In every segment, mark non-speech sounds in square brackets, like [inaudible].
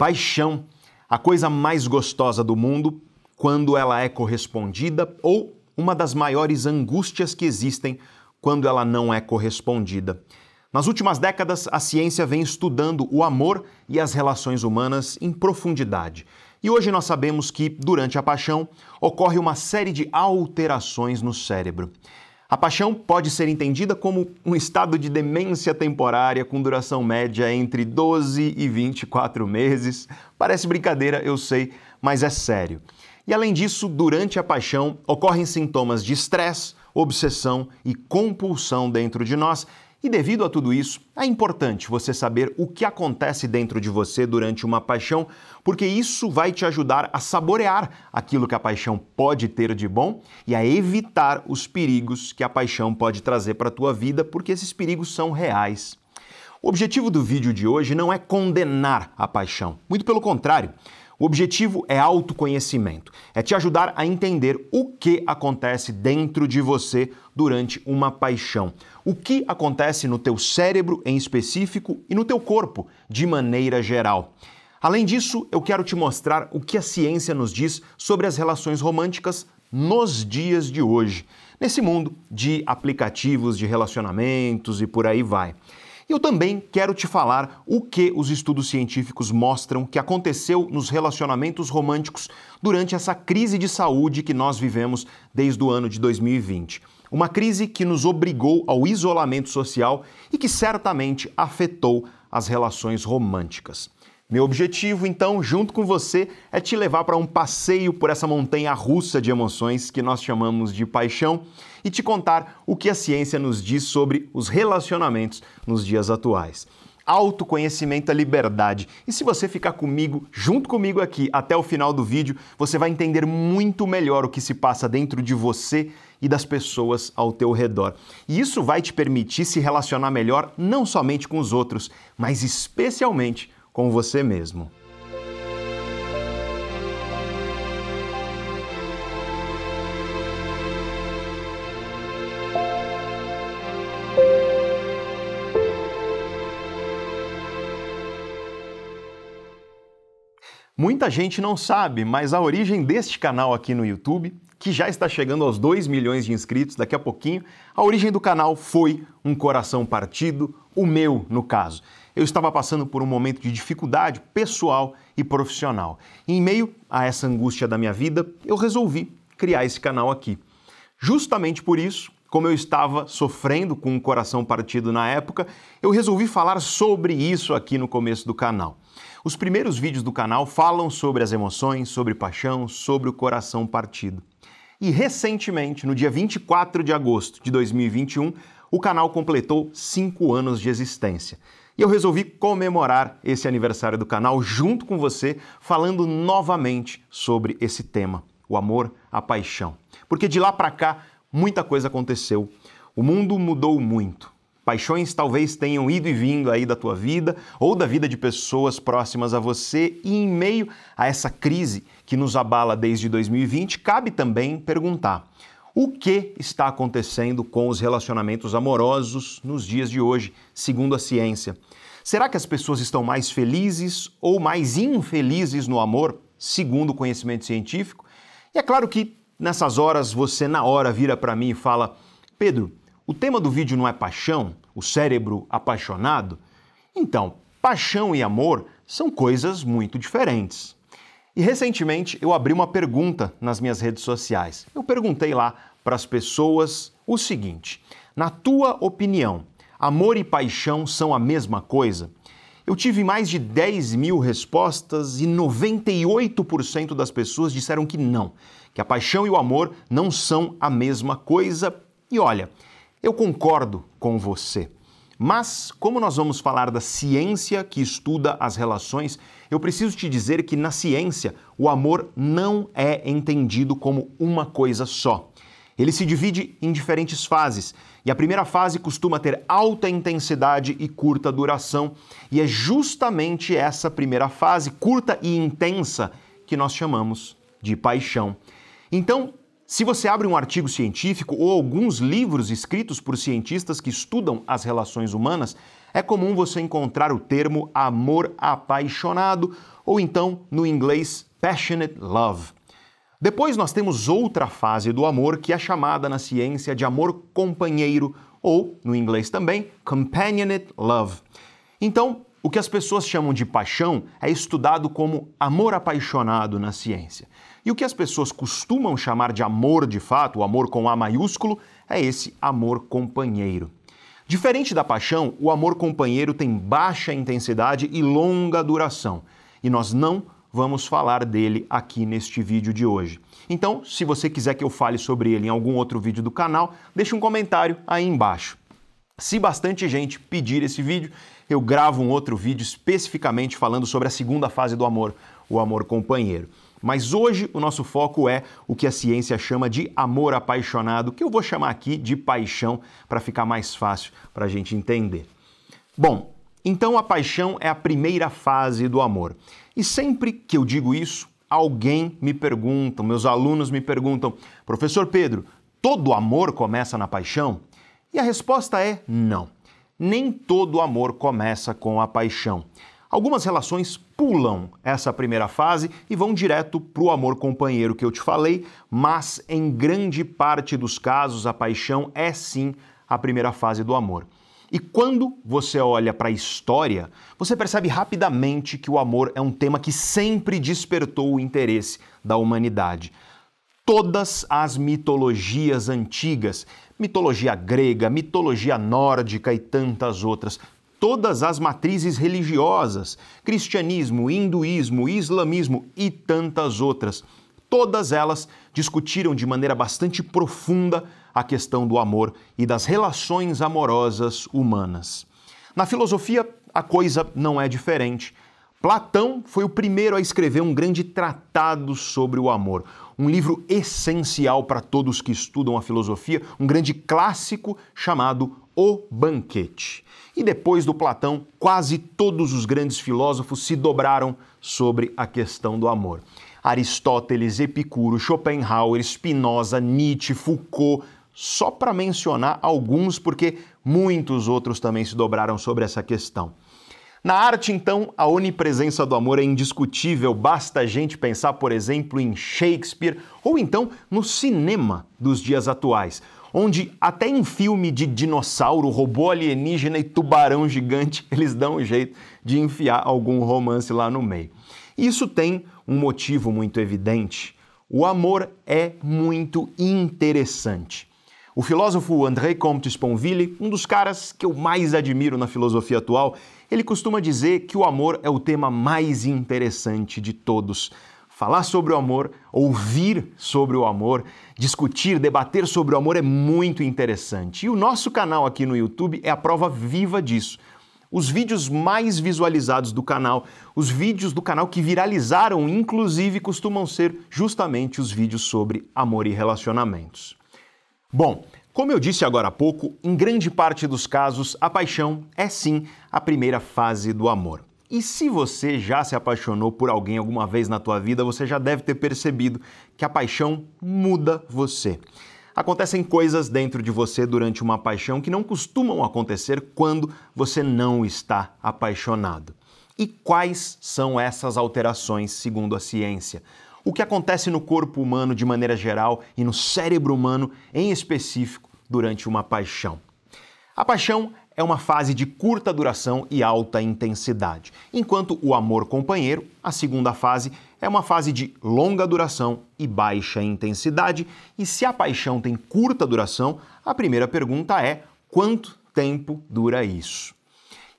Paixão, a coisa mais gostosa do mundo quando ela é correspondida ou uma das maiores angústias que existem quando ela não é correspondida. Nas últimas décadas, a ciência vem estudando o amor e as relações humanas em profundidade. E hoje nós sabemos que, durante a paixão, ocorre uma série de alterações no cérebro. A paixão pode ser entendida como um estado de demência temporária com duração média entre 12 e 24 meses. Parece brincadeira, eu sei, mas é sério. E além disso, durante a paixão ocorrem sintomas de estresse, obsessão e compulsão dentro de nós e devido a tudo isso, é importante você saber o que acontece dentro de você durante uma paixão, porque isso vai te ajudar a saborear aquilo que a paixão pode ter de bom e a evitar os perigos que a paixão pode trazer para a tua vida, porque esses perigos são reais. O objetivo do vídeo de hoje não é condenar a paixão, muito pelo contrário. O objetivo é autoconhecimento, é te ajudar a entender o que acontece dentro de você durante uma paixão. O que acontece no teu cérebro em específico e no teu corpo de maneira geral. Além disso, eu quero te mostrar o que a ciência nos diz sobre as relações românticas nos dias de hoje, nesse mundo de aplicativos de relacionamentos e por aí vai. Eu também quero te falar o que os estudos científicos mostram que aconteceu nos relacionamentos românticos durante essa crise de saúde que nós vivemos desde o ano de 2020. Uma crise que nos obrigou ao isolamento social e que certamente afetou as relações românticas. Meu objetivo, então, junto com você, é te levar para um passeio por essa montanha russa de emoções que nós chamamos de paixão e te contar o que a ciência nos diz sobre os relacionamentos nos dias atuais. Autoconhecimento é liberdade. E se você ficar comigo, junto comigo aqui, até o final do vídeo, você vai entender muito melhor o que se passa dentro de você e das pessoas ao teu redor. E isso vai te permitir se relacionar melhor não somente com os outros, mas especialmente com você mesmo. Muita gente não sabe, mas a origem deste canal aqui no YouTube, que já está chegando aos 2 milhões de inscritos daqui a pouquinho, a origem do canal foi um coração partido, o meu, no caso eu estava passando por um momento de dificuldade pessoal e profissional. E em meio a essa angústia da minha vida, eu resolvi criar esse canal aqui. Justamente por isso, como eu estava sofrendo com o coração partido na época, eu resolvi falar sobre isso aqui no começo do canal. Os primeiros vídeos do canal falam sobre as emoções, sobre paixão, sobre o coração partido. E recentemente, no dia 24 de agosto de 2021, o canal completou cinco anos de existência. E eu resolvi comemorar esse aniversário do canal junto com você, falando novamente sobre esse tema, o amor, a paixão. Porque de lá para cá, muita coisa aconteceu. O mundo mudou muito. Paixões talvez tenham ido e vindo aí da tua vida ou da vida de pessoas próximas a você, e em meio a essa crise que nos abala desde 2020, cabe também perguntar: o que está acontecendo com os relacionamentos amorosos nos dias de hoje, segundo a ciência? Será que as pessoas estão mais felizes ou mais infelizes no amor, segundo o conhecimento científico? E é claro que nessas horas você na hora vira para mim e fala: "Pedro, o tema do vídeo não é paixão, o cérebro apaixonado?" Então, paixão e amor são coisas muito diferentes. E recentemente eu abri uma pergunta nas minhas redes sociais. Eu perguntei lá para as pessoas o seguinte: na tua opinião, amor e paixão são a mesma coisa? Eu tive mais de 10 mil respostas e 98% das pessoas disseram que não, que a paixão e o amor não são a mesma coisa. E olha, eu concordo com você. Mas, como nós vamos falar da ciência que estuda as relações, eu preciso te dizer que na ciência o amor não é entendido como uma coisa só. Ele se divide em diferentes fases, e a primeira fase costuma ter alta intensidade e curta duração, e é justamente essa primeira fase, curta e intensa, que nós chamamos de paixão. Então, Se você abre um artigo científico ou alguns livros escritos por cientistas que estudam as relações humanas, é comum você encontrar o termo amor apaixonado ou então, no inglês, passionate love. Depois nós temos outra fase do amor que é chamada na ciência de amor companheiro ou, no inglês também, companionate love. Então, o que as pessoas chamam de paixão é estudado como amor apaixonado na ciência. E o que as pessoas costumam chamar de amor de fato, o amor com A maiúsculo, é esse amor companheiro. Diferente da paixão, o amor companheiro tem baixa intensidade e longa duração. E nós não vamos falar dele aqui neste vídeo de hoje. Então, se você quiser que eu fale sobre ele em algum outro vídeo do canal, deixe um comentário aí embaixo. Se bastante gente pedir esse vídeo, eu gravo um outro vídeo especificamente falando sobre a segunda fase do amor, o amor companheiro. Mas hoje o nosso foco é o que a ciência chama de amor apaixonado, que eu vou chamar aqui de paixão para ficar mais fácil para a gente entender. Bom, então a paixão é a primeira fase do amor. E sempre que eu digo isso, alguém me pergunta, meus alunos me perguntam, professor Pedro, todo amor começa na paixão? E a resposta é não. Nem todo amor começa com a paixão. Algumas relações pulam essa primeira fase e vão direto para o amor companheiro que eu te falei, mas em grande parte dos casos a paixão é sim a primeira fase do amor. E quando você olha para a história, você percebe rapidamente que o amor é um tema que sempre despertou o interesse da humanidade. Todas as mitologias antigas mitologia grega, mitologia nórdica e tantas outras. Todas as matrizes religiosas, cristianismo, hinduísmo, islamismo e tantas outras, todas elas discutiram de maneira bastante profunda a questão do amor e das relações amorosas humanas. Na filosofia, a coisa não é diferente. Platão foi o primeiro a escrever um grande tratado sobre o amor, um livro essencial para todos que estudam a filosofia, um grande clássico chamado O Banquete. E depois do Platão, quase todos os grandes filósofos se dobraram sobre a questão do amor. Aristóteles, Epicuro, Schopenhauer, Spinoza, Nietzsche, Foucault, só para mencionar alguns, porque muitos outros também se dobraram sobre essa questão. Na arte, então, a onipresença do amor é indiscutível, basta a gente pensar, por exemplo, em Shakespeare ou então no cinema dos dias atuais, onde até em filme de dinossauro, robô alienígena e tubarão gigante, [laughs] eles dão um jeito de enfiar algum romance lá no meio. Isso tem um motivo muito evidente. O amor é muito interessante. O filósofo André Comte Sponville, um dos caras que eu mais admiro na filosofia atual, ele costuma dizer que o amor é o tema mais interessante de todos. Falar sobre o amor, ouvir sobre o amor, discutir, debater sobre o amor é muito interessante. E o nosso canal aqui no YouTube é a prova viva disso. Os vídeos mais visualizados do canal, os vídeos do canal que viralizaram, inclusive, costumam ser justamente os vídeos sobre amor e relacionamentos. Bom, como eu disse agora há pouco, em grande parte dos casos, a paixão é sim a primeira fase do amor. E se você já se apaixonou por alguém alguma vez na tua vida, você já deve ter percebido que a paixão muda você. Acontecem coisas dentro de você durante uma paixão que não costumam acontecer quando você não está apaixonado. E quais são essas alterações segundo a ciência? o que acontece no corpo humano de maneira geral e no cérebro humano em específico durante uma paixão. A paixão é uma fase de curta duração e alta intensidade, enquanto o amor companheiro, a segunda fase, é uma fase de longa duração e baixa intensidade. E se a paixão tem curta duração, a primeira pergunta é: quanto tempo dura isso?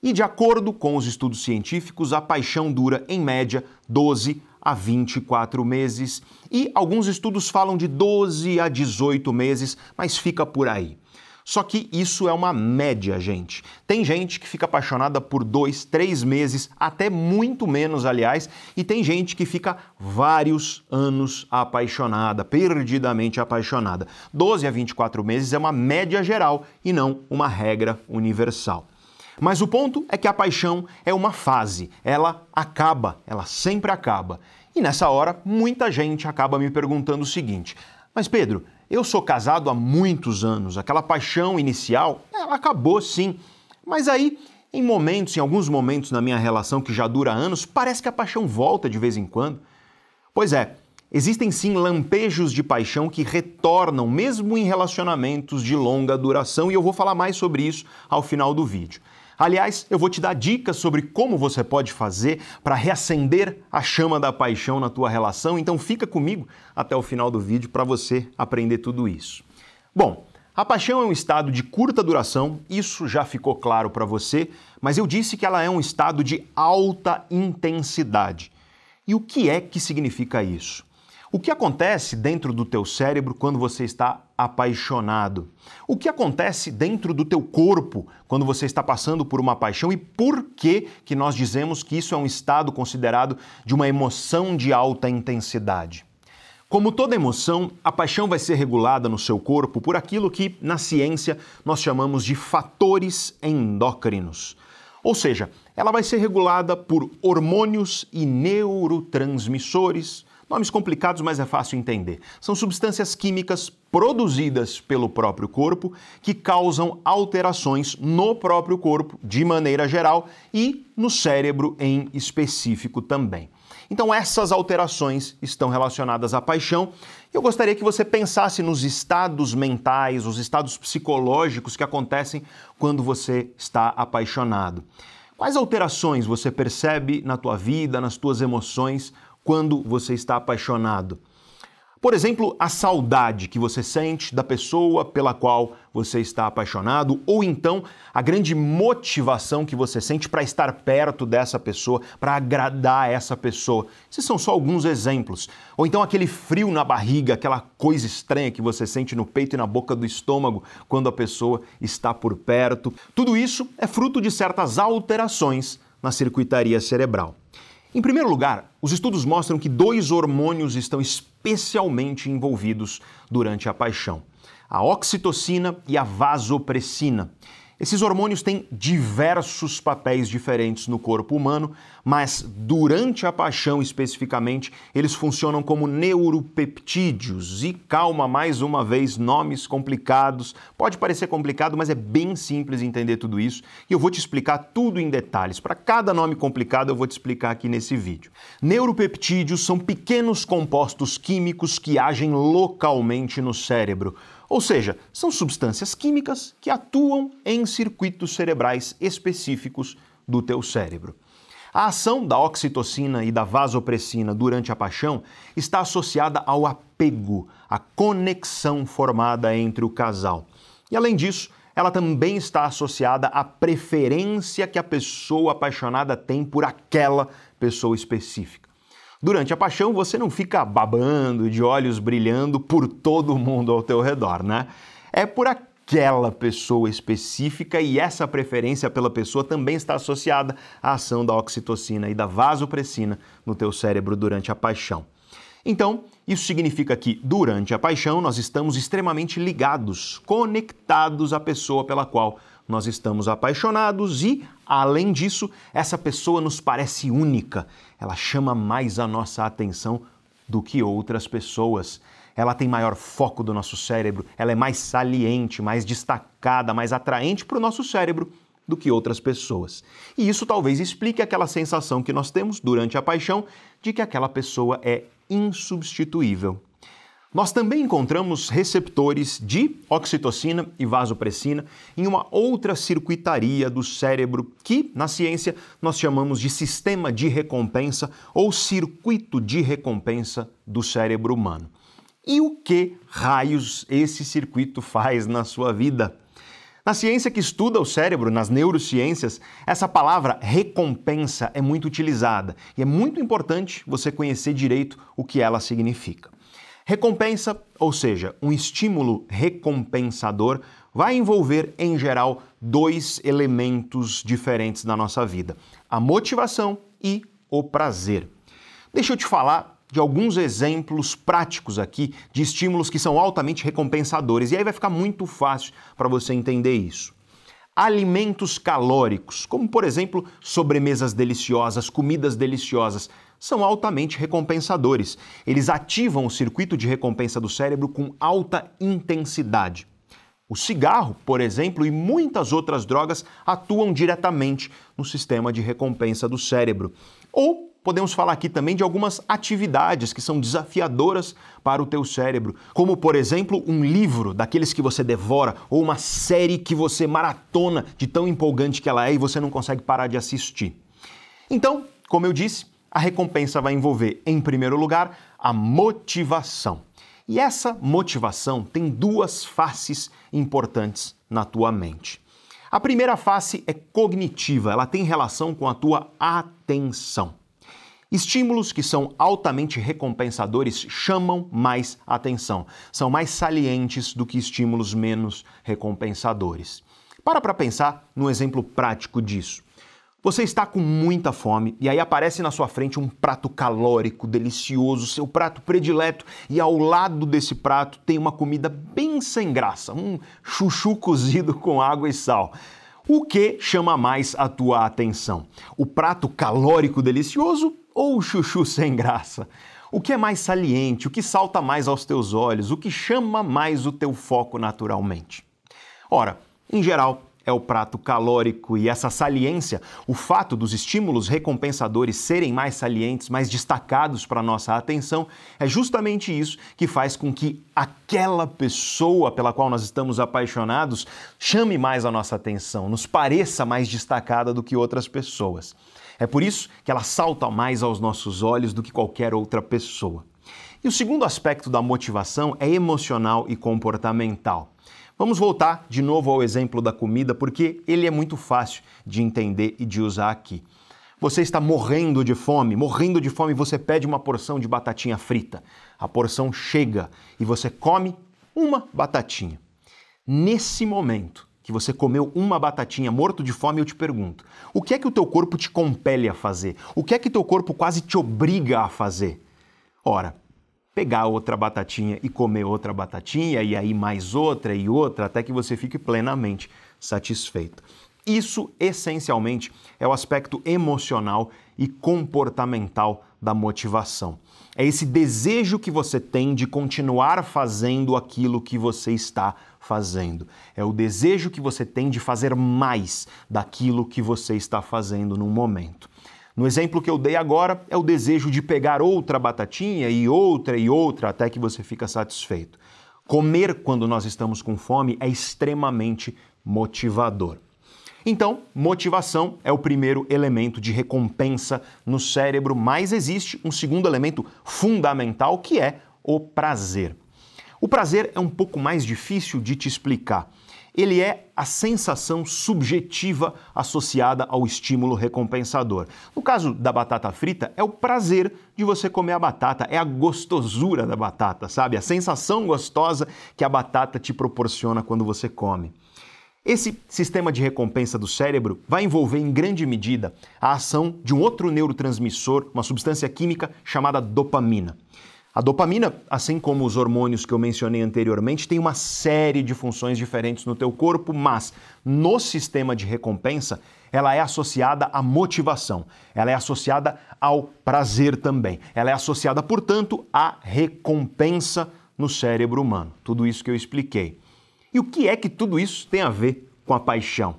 E de acordo com os estudos científicos, a paixão dura em média 12 a 24 meses e alguns estudos falam de 12 a 18 meses, mas fica por aí. Só que isso é uma média, gente. Tem gente que fica apaixonada por dois, três meses, até muito menos, aliás, e tem gente que fica vários anos apaixonada, perdidamente apaixonada. 12 a 24 meses é uma média geral e não uma regra universal. Mas o ponto é que a paixão é uma fase, ela acaba, ela sempre acaba. E nessa hora, muita gente acaba me perguntando o seguinte: Mas Pedro, eu sou casado há muitos anos, aquela paixão inicial, ela acabou sim. Mas aí, em momentos, em alguns momentos na minha relação que já dura anos, parece que a paixão volta de vez em quando. Pois é, existem sim lampejos de paixão que retornam mesmo em relacionamentos de longa duração e eu vou falar mais sobre isso ao final do vídeo. Aliás, eu vou te dar dicas sobre como você pode fazer para reacender a chama da paixão na tua relação, então fica comigo até o final do vídeo para você aprender tudo isso. Bom, a paixão é um estado de curta duração, isso já ficou claro para você, mas eu disse que ela é um estado de alta intensidade. E o que é que significa isso? O que acontece dentro do teu cérebro quando você está apaixonado? O que acontece dentro do teu corpo quando você está passando por uma paixão e por que que nós dizemos que isso é um estado considerado de uma emoção de alta intensidade? Como toda emoção, a paixão vai ser regulada no seu corpo por aquilo que na ciência nós chamamos de fatores endócrinos. Ou seja, ela vai ser regulada por hormônios e neurotransmissores, Nomes complicados, mas é fácil entender. São substâncias químicas produzidas pelo próprio corpo que causam alterações no próprio corpo de maneira geral e no cérebro em específico também. Então, essas alterações estão relacionadas à paixão. Eu gostaria que você pensasse nos estados mentais, os estados psicológicos que acontecem quando você está apaixonado. Quais alterações você percebe na tua vida, nas tuas emoções, quando você está apaixonado. Por exemplo, a saudade que você sente da pessoa pela qual você está apaixonado, ou então a grande motivação que você sente para estar perto dessa pessoa, para agradar essa pessoa. Esses são só alguns exemplos. Ou então aquele frio na barriga, aquela coisa estranha que você sente no peito e na boca do estômago quando a pessoa está por perto. Tudo isso é fruto de certas alterações na circuitaria cerebral. Em primeiro lugar, os estudos mostram que dois hormônios estão especialmente envolvidos durante a paixão: a oxitocina e a vasopressina. Esses hormônios têm diversos papéis diferentes no corpo humano, mas durante a paixão especificamente, eles funcionam como neuropeptídeos. E calma, mais uma vez, nomes complicados. Pode parecer complicado, mas é bem simples entender tudo isso e eu vou te explicar tudo em detalhes. Para cada nome complicado, eu vou te explicar aqui nesse vídeo. Neuropeptídeos são pequenos compostos químicos que agem localmente no cérebro. Ou seja, são substâncias químicas que atuam em circuitos cerebrais específicos do teu cérebro. A ação da oxitocina e da vasopressina durante a paixão está associada ao apego, à conexão formada entre o casal. E além disso, ela também está associada à preferência que a pessoa apaixonada tem por aquela pessoa específica. Durante a paixão, você não fica babando, de olhos brilhando por todo mundo ao teu redor, né? É por aquela pessoa específica e essa preferência pela pessoa também está associada à ação da oxitocina e da vasopressina no teu cérebro durante a paixão. Então, isso significa que durante a paixão nós estamos extremamente ligados, conectados à pessoa pela qual nós estamos apaixonados e, além disso, essa pessoa nos parece única. Ela chama mais a nossa atenção do que outras pessoas. Ela tem maior foco do nosso cérebro, ela é mais saliente, mais destacada, mais atraente para o nosso cérebro do que outras pessoas. E isso talvez explique aquela sensação que nós temos durante a paixão de que aquela pessoa é insubstituível. Nós também encontramos receptores de oxitocina e vasopressina em uma outra circuitaria do cérebro que, na ciência, nós chamamos de sistema de recompensa ou circuito de recompensa do cérebro humano. E o que raios esse circuito faz na sua vida? Na ciência que estuda o cérebro, nas neurociências, essa palavra recompensa é muito utilizada e é muito importante você conhecer direito o que ela significa. Recompensa, ou seja, um estímulo recompensador, vai envolver, em geral, dois elementos diferentes na nossa vida: a motivação e o prazer. Deixa eu te falar de alguns exemplos práticos aqui de estímulos que são altamente recompensadores, e aí vai ficar muito fácil para você entender isso. Alimentos calóricos, como por exemplo sobremesas deliciosas, comidas deliciosas, são altamente recompensadores. Eles ativam o circuito de recompensa do cérebro com alta intensidade. O cigarro, por exemplo, e muitas outras drogas atuam diretamente no sistema de recompensa do cérebro. Ou podemos falar aqui também de algumas atividades que são desafiadoras para o teu cérebro, como por exemplo, um livro daqueles que você devora ou uma série que você maratona de tão empolgante que ela é e você não consegue parar de assistir. Então, como eu disse, a recompensa vai envolver, em primeiro lugar, a motivação. E essa motivação tem duas faces importantes na tua mente. A primeira face é cognitiva, ela tem relação com a tua atenção. Estímulos que são altamente recompensadores chamam mais atenção, são mais salientes do que estímulos menos recompensadores. Para para pensar no exemplo prático disso. Você está com muita fome e aí aparece na sua frente um prato calórico, delicioso, seu prato predileto, e ao lado desse prato tem uma comida bem sem graça, um chuchu cozido com água e sal. O que chama mais a tua atenção? O prato calórico delicioso ou o chuchu sem graça? O que é mais saliente, o que salta mais aos teus olhos, o que chama mais o teu foco naturalmente? Ora, em geral, é o prato calórico e essa saliência, o fato dos estímulos recompensadores serem mais salientes, mais destacados para nossa atenção, é justamente isso que faz com que aquela pessoa pela qual nós estamos apaixonados chame mais a nossa atenção, nos pareça mais destacada do que outras pessoas. É por isso que ela salta mais aos nossos olhos do que qualquer outra pessoa. E o segundo aspecto da motivação é emocional e comportamental. Vamos voltar de novo ao exemplo da comida, porque ele é muito fácil de entender e de usar aqui. Você está morrendo de fome, morrendo de fome, você pede uma porção de batatinha frita. A porção chega e você come uma batatinha. Nesse momento que você comeu uma batatinha morto de fome, eu te pergunto: o que é que o teu corpo te compele a fazer? O que é que teu corpo quase te obriga a fazer? Ora, pegar outra batatinha e comer outra batatinha, e aí mais outra e outra, até que você fique plenamente satisfeito. Isso, essencialmente, é o aspecto emocional e comportamental da motivação. É esse desejo que você tem de continuar fazendo aquilo que você está fazendo. É o desejo que você tem de fazer mais daquilo que você está fazendo no momento. No exemplo que eu dei agora, é o desejo de pegar outra batatinha e outra e outra até que você fica satisfeito. Comer quando nós estamos com fome é extremamente motivador. Então, motivação é o primeiro elemento de recompensa no cérebro, mas existe um segundo elemento fundamental que é o prazer. O prazer é um pouco mais difícil de te explicar ele é a sensação subjetiva associada ao estímulo recompensador. No caso da batata frita, é o prazer de você comer a batata, é a gostosura da batata, sabe? A sensação gostosa que a batata te proporciona quando você come. Esse sistema de recompensa do cérebro vai envolver em grande medida a ação de um outro neurotransmissor, uma substância química chamada dopamina. A dopamina, assim como os hormônios que eu mencionei anteriormente, tem uma série de funções diferentes no teu corpo, mas no sistema de recompensa, ela é associada à motivação, ela é associada ao prazer também. Ela é associada, portanto, à recompensa no cérebro humano. Tudo isso que eu expliquei. E o que é que tudo isso tem a ver com a paixão?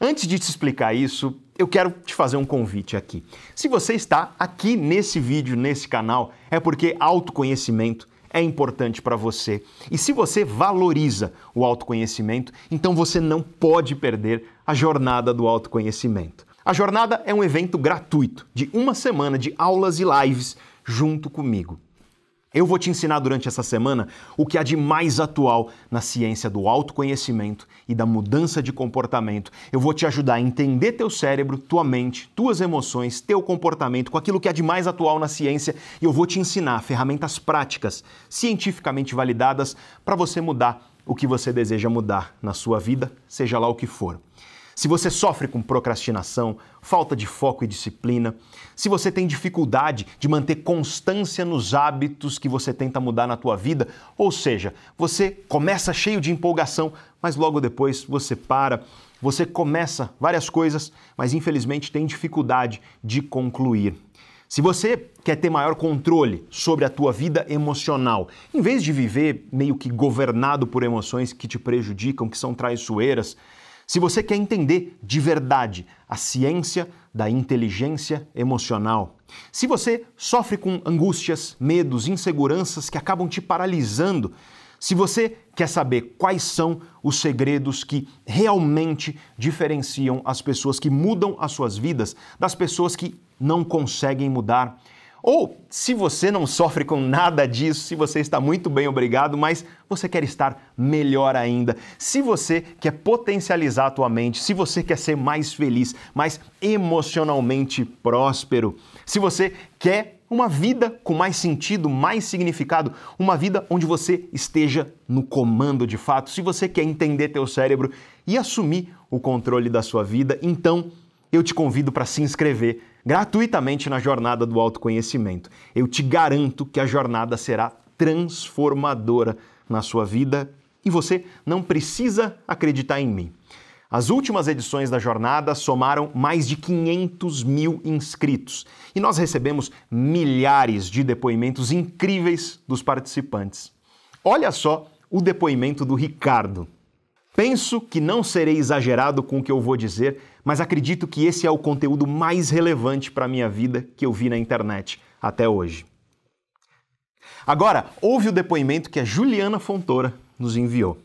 Antes de te explicar isso, eu quero te fazer um convite aqui. Se você está aqui nesse vídeo, nesse canal, é porque autoconhecimento é importante para você. E se você valoriza o autoconhecimento, então você não pode perder a jornada do autoconhecimento. A jornada é um evento gratuito de uma semana de aulas e lives junto comigo. Eu vou te ensinar durante essa semana o que há de mais atual na ciência do autoconhecimento e da mudança de comportamento. Eu vou te ajudar a entender teu cérebro, tua mente, tuas emoções, teu comportamento, com aquilo que há de mais atual na ciência e eu vou te ensinar ferramentas práticas, cientificamente validadas, para você mudar o que você deseja mudar na sua vida, seja lá o que for. Se você sofre com procrastinação, falta de foco e disciplina, se você tem dificuldade de manter constância nos hábitos que você tenta mudar na tua vida, ou seja, você começa cheio de empolgação, mas logo depois você para, você começa várias coisas, mas infelizmente tem dificuldade de concluir. Se você quer ter maior controle sobre a tua vida emocional, em vez de viver meio que governado por emoções que te prejudicam, que são traiçoeiras, se você quer entender de verdade a ciência da inteligência emocional, se você sofre com angústias, medos, inseguranças que acabam te paralisando, se você quer saber quais são os segredos que realmente diferenciam as pessoas que mudam as suas vidas das pessoas que não conseguem mudar. Ou se você não sofre com nada disso, se você está muito bem, obrigado, mas você quer estar melhor ainda, se você quer potencializar a tua mente, se você quer ser mais feliz, mais emocionalmente próspero, se você quer uma vida com mais sentido, mais significado, uma vida onde você esteja no comando de fato, se você quer entender teu cérebro e assumir o controle da sua vida, então eu te convido para se inscrever gratuitamente na jornada do autoconhecimento. Eu te garanto que a jornada será transformadora na sua vida e você não precisa acreditar em mim. As últimas edições da jornada somaram mais de 500 mil inscritos e nós recebemos milhares de depoimentos incríveis dos participantes. Olha só o depoimento do Ricardo. Penso que não serei exagerado com o que eu vou dizer, mas acredito que esse é o conteúdo mais relevante para a minha vida que eu vi na internet até hoje. Agora, ouve o depoimento que a Juliana Fontoura nos enviou.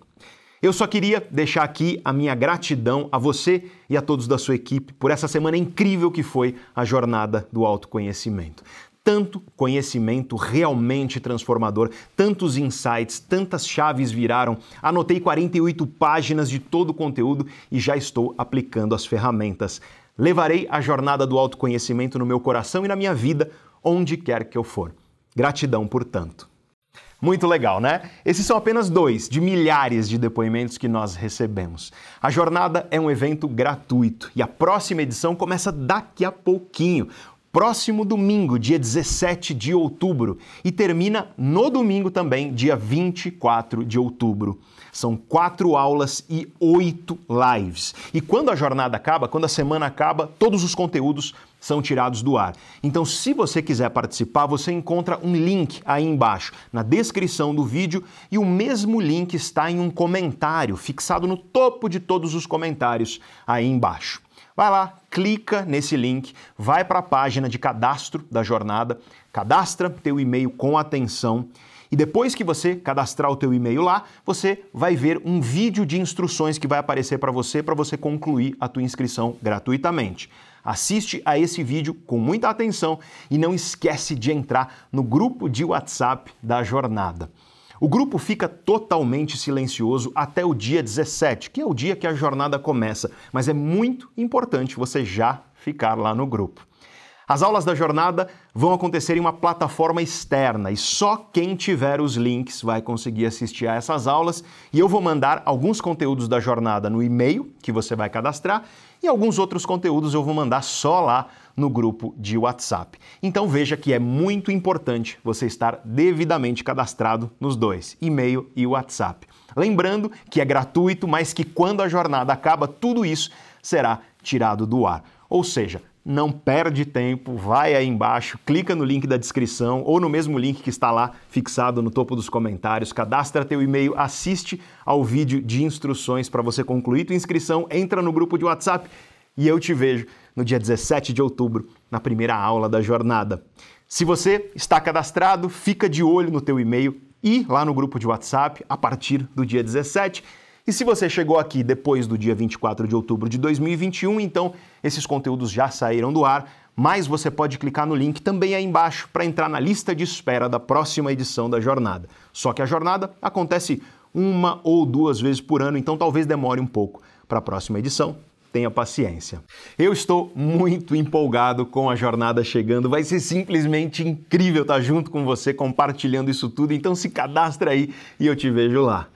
Eu só queria deixar aqui a minha gratidão a você e a todos da sua equipe por essa semana incrível que foi a jornada do autoconhecimento tanto conhecimento realmente transformador, tantos insights, tantas chaves viraram. Anotei 48 páginas de todo o conteúdo e já estou aplicando as ferramentas. Levarei a jornada do autoconhecimento no meu coração e na minha vida, onde quer que eu for. Gratidão por tanto. Muito legal, né? Esses são apenas dois de milhares de depoimentos que nós recebemos. A jornada é um evento gratuito e a próxima edição começa daqui a pouquinho próximo domingo, dia 17 de outubro, e termina no domingo também, dia 24 de outubro. São quatro aulas e oito lives. E quando a jornada acaba, quando a semana acaba, todos os conteúdos são tirados do ar. Então, se você quiser participar, você encontra um link aí embaixo, na descrição do vídeo, e o mesmo link está em um comentário fixado no topo de todos os comentários aí embaixo. Vai lá, clica nesse link, vai para a página de cadastro da jornada, cadastra teu e-mail com atenção e depois que você cadastrar o teu e-mail lá, você vai ver um vídeo de instruções que vai aparecer para você para você concluir a tua inscrição gratuitamente. Assiste a esse vídeo com muita atenção e não esquece de entrar no grupo de WhatsApp da jornada. O grupo fica totalmente silencioso até o dia 17, que é o dia que a jornada começa, mas é muito importante você já ficar lá no grupo. As aulas da jornada vão acontecer em uma plataforma externa e só quem tiver os links vai conseguir assistir a essas aulas. E eu vou mandar alguns conteúdos da jornada no e-mail que você vai cadastrar e alguns outros conteúdos eu vou mandar só lá no grupo de WhatsApp. Então veja que é muito importante você estar devidamente cadastrado nos dois, e-mail e WhatsApp. Lembrando que é gratuito, mas que quando a jornada acaba, tudo isso será tirado do ar. Ou seja, não perde tempo, vai aí embaixo, clica no link da descrição ou no mesmo link que está lá fixado no topo dos comentários, cadastra teu e-mail, assiste ao vídeo de instruções para você concluir tua inscrição, entra no grupo de WhatsApp e eu te vejo no dia 17 de outubro, na primeira aula da jornada. Se você está cadastrado, fica de olho no teu e-mail e lá no grupo de WhatsApp a partir do dia 17 e se você chegou aqui depois do dia 24 de outubro de 2021, então esses conteúdos já saíram do ar, mas você pode clicar no link também aí embaixo para entrar na lista de espera da próxima edição da jornada. Só que a jornada acontece uma ou duas vezes por ano, então talvez demore um pouco para a próxima edição. Tenha paciência. Eu estou muito empolgado com a jornada chegando. Vai ser simplesmente incrível estar junto com você compartilhando isso tudo. Então se cadastra aí e eu te vejo lá.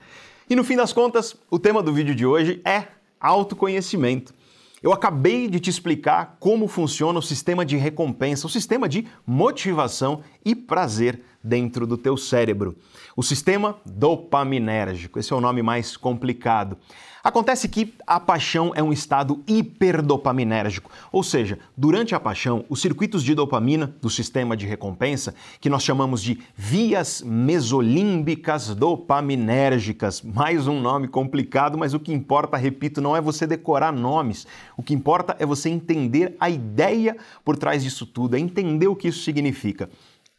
E no fim das contas, o tema do vídeo de hoje é autoconhecimento. Eu acabei de te explicar como funciona o sistema de recompensa, o sistema de motivação e prazer dentro do teu cérebro. O sistema dopaminérgico, esse é o nome mais complicado. Acontece que a paixão é um estado hiperdopaminérgico, ou seja, durante a paixão, os circuitos de dopamina do sistema de recompensa, que nós chamamos de vias mesolímbicas dopaminérgicas, mais um nome complicado, mas o que importa, repito, não é você decorar nomes, o que importa é você entender a ideia por trás disso tudo, é entender o que isso significa.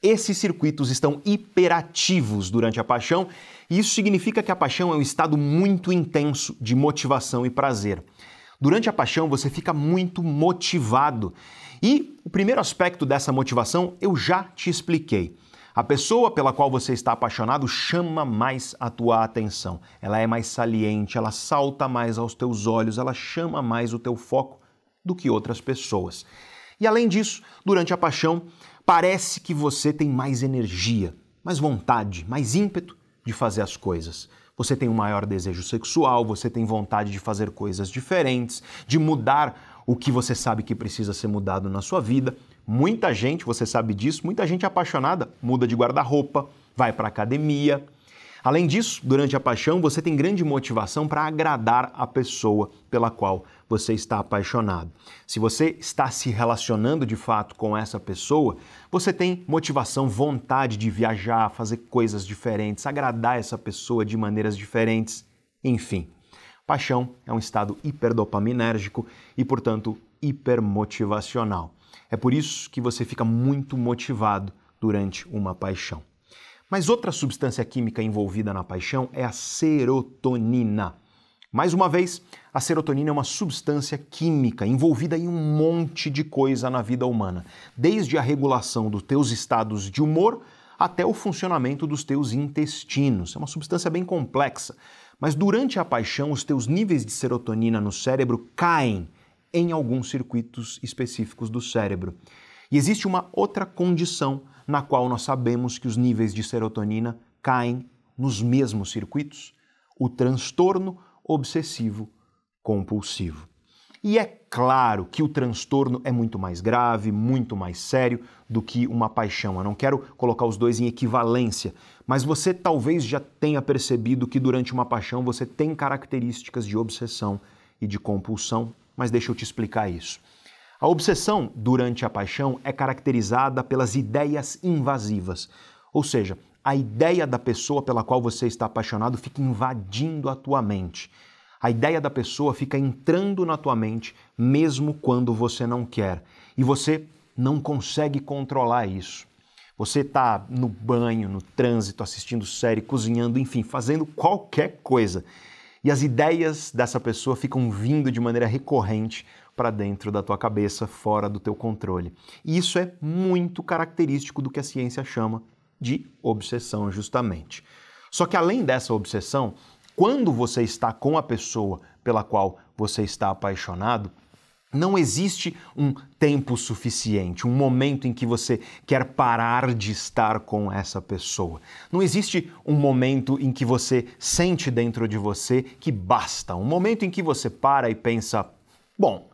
Esses circuitos estão hiperativos durante a paixão e isso significa que a paixão é um estado muito intenso de motivação e prazer. Durante a paixão você fica muito motivado. E o primeiro aspecto dessa motivação eu já te expliquei. A pessoa pela qual você está apaixonado chama mais a tua atenção. Ela é mais saliente, ela salta mais aos teus olhos, ela chama mais o teu foco do que outras pessoas. E além disso, durante a paixão, Parece que você tem mais energia, mais vontade, mais ímpeto de fazer as coisas. Você tem um maior desejo sexual, você tem vontade de fazer coisas diferentes, de mudar o que você sabe que precisa ser mudado na sua vida. Muita gente, você sabe disso, muita gente apaixonada muda de guarda-roupa, vai para academia, Além disso, durante a paixão, você tem grande motivação para agradar a pessoa pela qual você está apaixonado. Se você está se relacionando de fato com essa pessoa, você tem motivação, vontade de viajar, fazer coisas diferentes, agradar essa pessoa de maneiras diferentes, enfim. Paixão é um estado hiperdopaminérgico e, portanto, hipermotivacional. É por isso que você fica muito motivado durante uma paixão. Mas outra substância química envolvida na paixão é a serotonina. Mais uma vez, a serotonina é uma substância química envolvida em um monte de coisa na vida humana, desde a regulação dos teus estados de humor até o funcionamento dos teus intestinos. É uma substância bem complexa, mas durante a paixão os teus níveis de serotonina no cérebro caem em alguns circuitos específicos do cérebro. E existe uma outra condição na qual nós sabemos que os níveis de serotonina caem nos mesmos circuitos, o transtorno obsessivo compulsivo. E é claro que o transtorno é muito mais grave, muito mais sério do que uma paixão. Eu não quero colocar os dois em equivalência, mas você talvez já tenha percebido que durante uma paixão você tem características de obsessão e de compulsão, mas deixa eu te explicar isso. A obsessão durante a paixão é caracterizada pelas ideias invasivas, ou seja, a ideia da pessoa pela qual você está apaixonado fica invadindo a tua mente. A ideia da pessoa fica entrando na tua mente mesmo quando você não quer. E você não consegue controlar isso. Você está no banho, no trânsito, assistindo série, cozinhando, enfim, fazendo qualquer coisa. E as ideias dessa pessoa ficam vindo de maneira recorrente para dentro da tua cabeça, fora do teu controle. E isso é muito característico do que a ciência chama de obsessão, justamente. Só que além dessa obsessão, quando você está com a pessoa pela qual você está apaixonado, não existe um tempo suficiente, um momento em que você quer parar de estar com essa pessoa. Não existe um momento em que você sente dentro de você que basta, um momento em que você para e pensa: bom,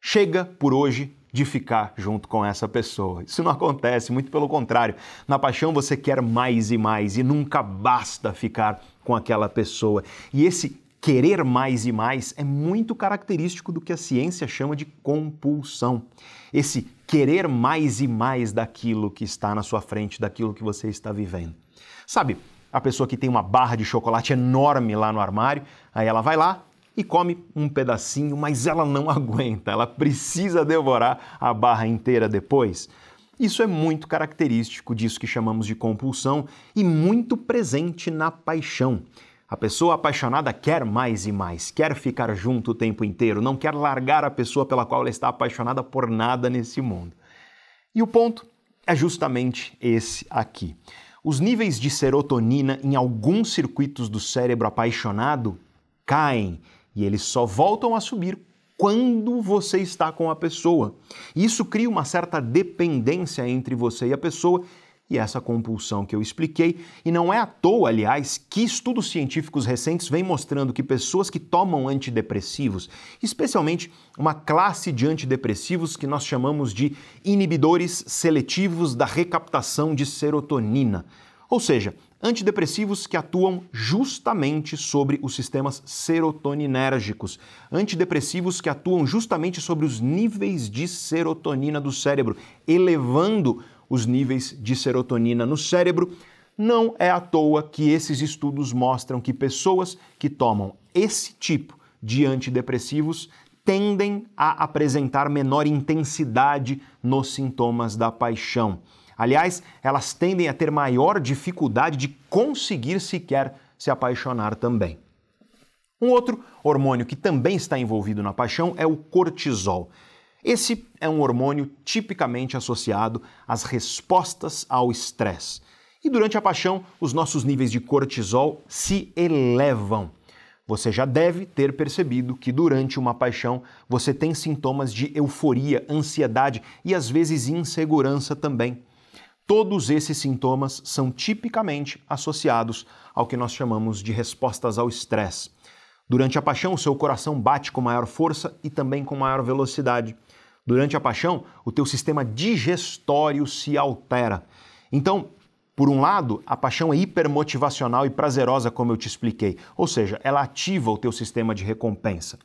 chega por hoje de ficar junto com essa pessoa. Isso não acontece, muito pelo contrário. Na paixão você quer mais e mais e nunca basta ficar com aquela pessoa. E esse querer mais e mais é muito característico do que a ciência chama de compulsão. Esse querer mais e mais daquilo que está na sua frente, daquilo que você está vivendo. Sabe, a pessoa que tem uma barra de chocolate enorme lá no armário, aí ela vai lá, e come um pedacinho, mas ela não [laughs] aguenta, ela precisa devorar a barra inteira depois. Isso é muito característico disso que chamamos de compulsão e muito presente na paixão. A pessoa apaixonada quer mais e mais, quer ficar junto o tempo inteiro, não quer largar a pessoa pela qual ela está apaixonada por nada nesse mundo. E o ponto é justamente esse aqui. Os níveis de serotonina em alguns circuitos do cérebro apaixonado caem e eles só voltam a subir quando você está com a pessoa. Isso cria uma certa dependência entre você e a pessoa e essa compulsão que eu expliquei, e não é à toa, aliás, que estudos científicos recentes vêm mostrando que pessoas que tomam antidepressivos, especialmente uma classe de antidepressivos que nós chamamos de inibidores seletivos da recaptação de serotonina, ou seja, antidepressivos que atuam justamente sobre os sistemas serotoninérgicos, antidepressivos que atuam justamente sobre os níveis de serotonina do cérebro, elevando os níveis de serotonina no cérebro. Não é à toa que esses estudos mostram que pessoas que tomam esse tipo de antidepressivos tendem a apresentar menor intensidade nos sintomas da paixão. Aliás, elas tendem a ter maior dificuldade de conseguir sequer se apaixonar também. Um outro hormônio que também está envolvido na paixão é o cortisol. Esse é um hormônio tipicamente associado às respostas ao estresse. E durante a paixão, os nossos níveis de cortisol se elevam. Você já deve ter percebido que durante uma paixão você tem sintomas de euforia, ansiedade e às vezes insegurança também. Todos esses sintomas são tipicamente associados ao que nós chamamos de respostas ao estresse. Durante a paixão, o seu coração bate com maior força e também com maior velocidade. Durante a paixão, o teu sistema digestório se altera. Então, por um lado, a paixão é hipermotivacional e prazerosa, como eu te expliquei, ou seja, ela ativa o teu sistema de recompensa.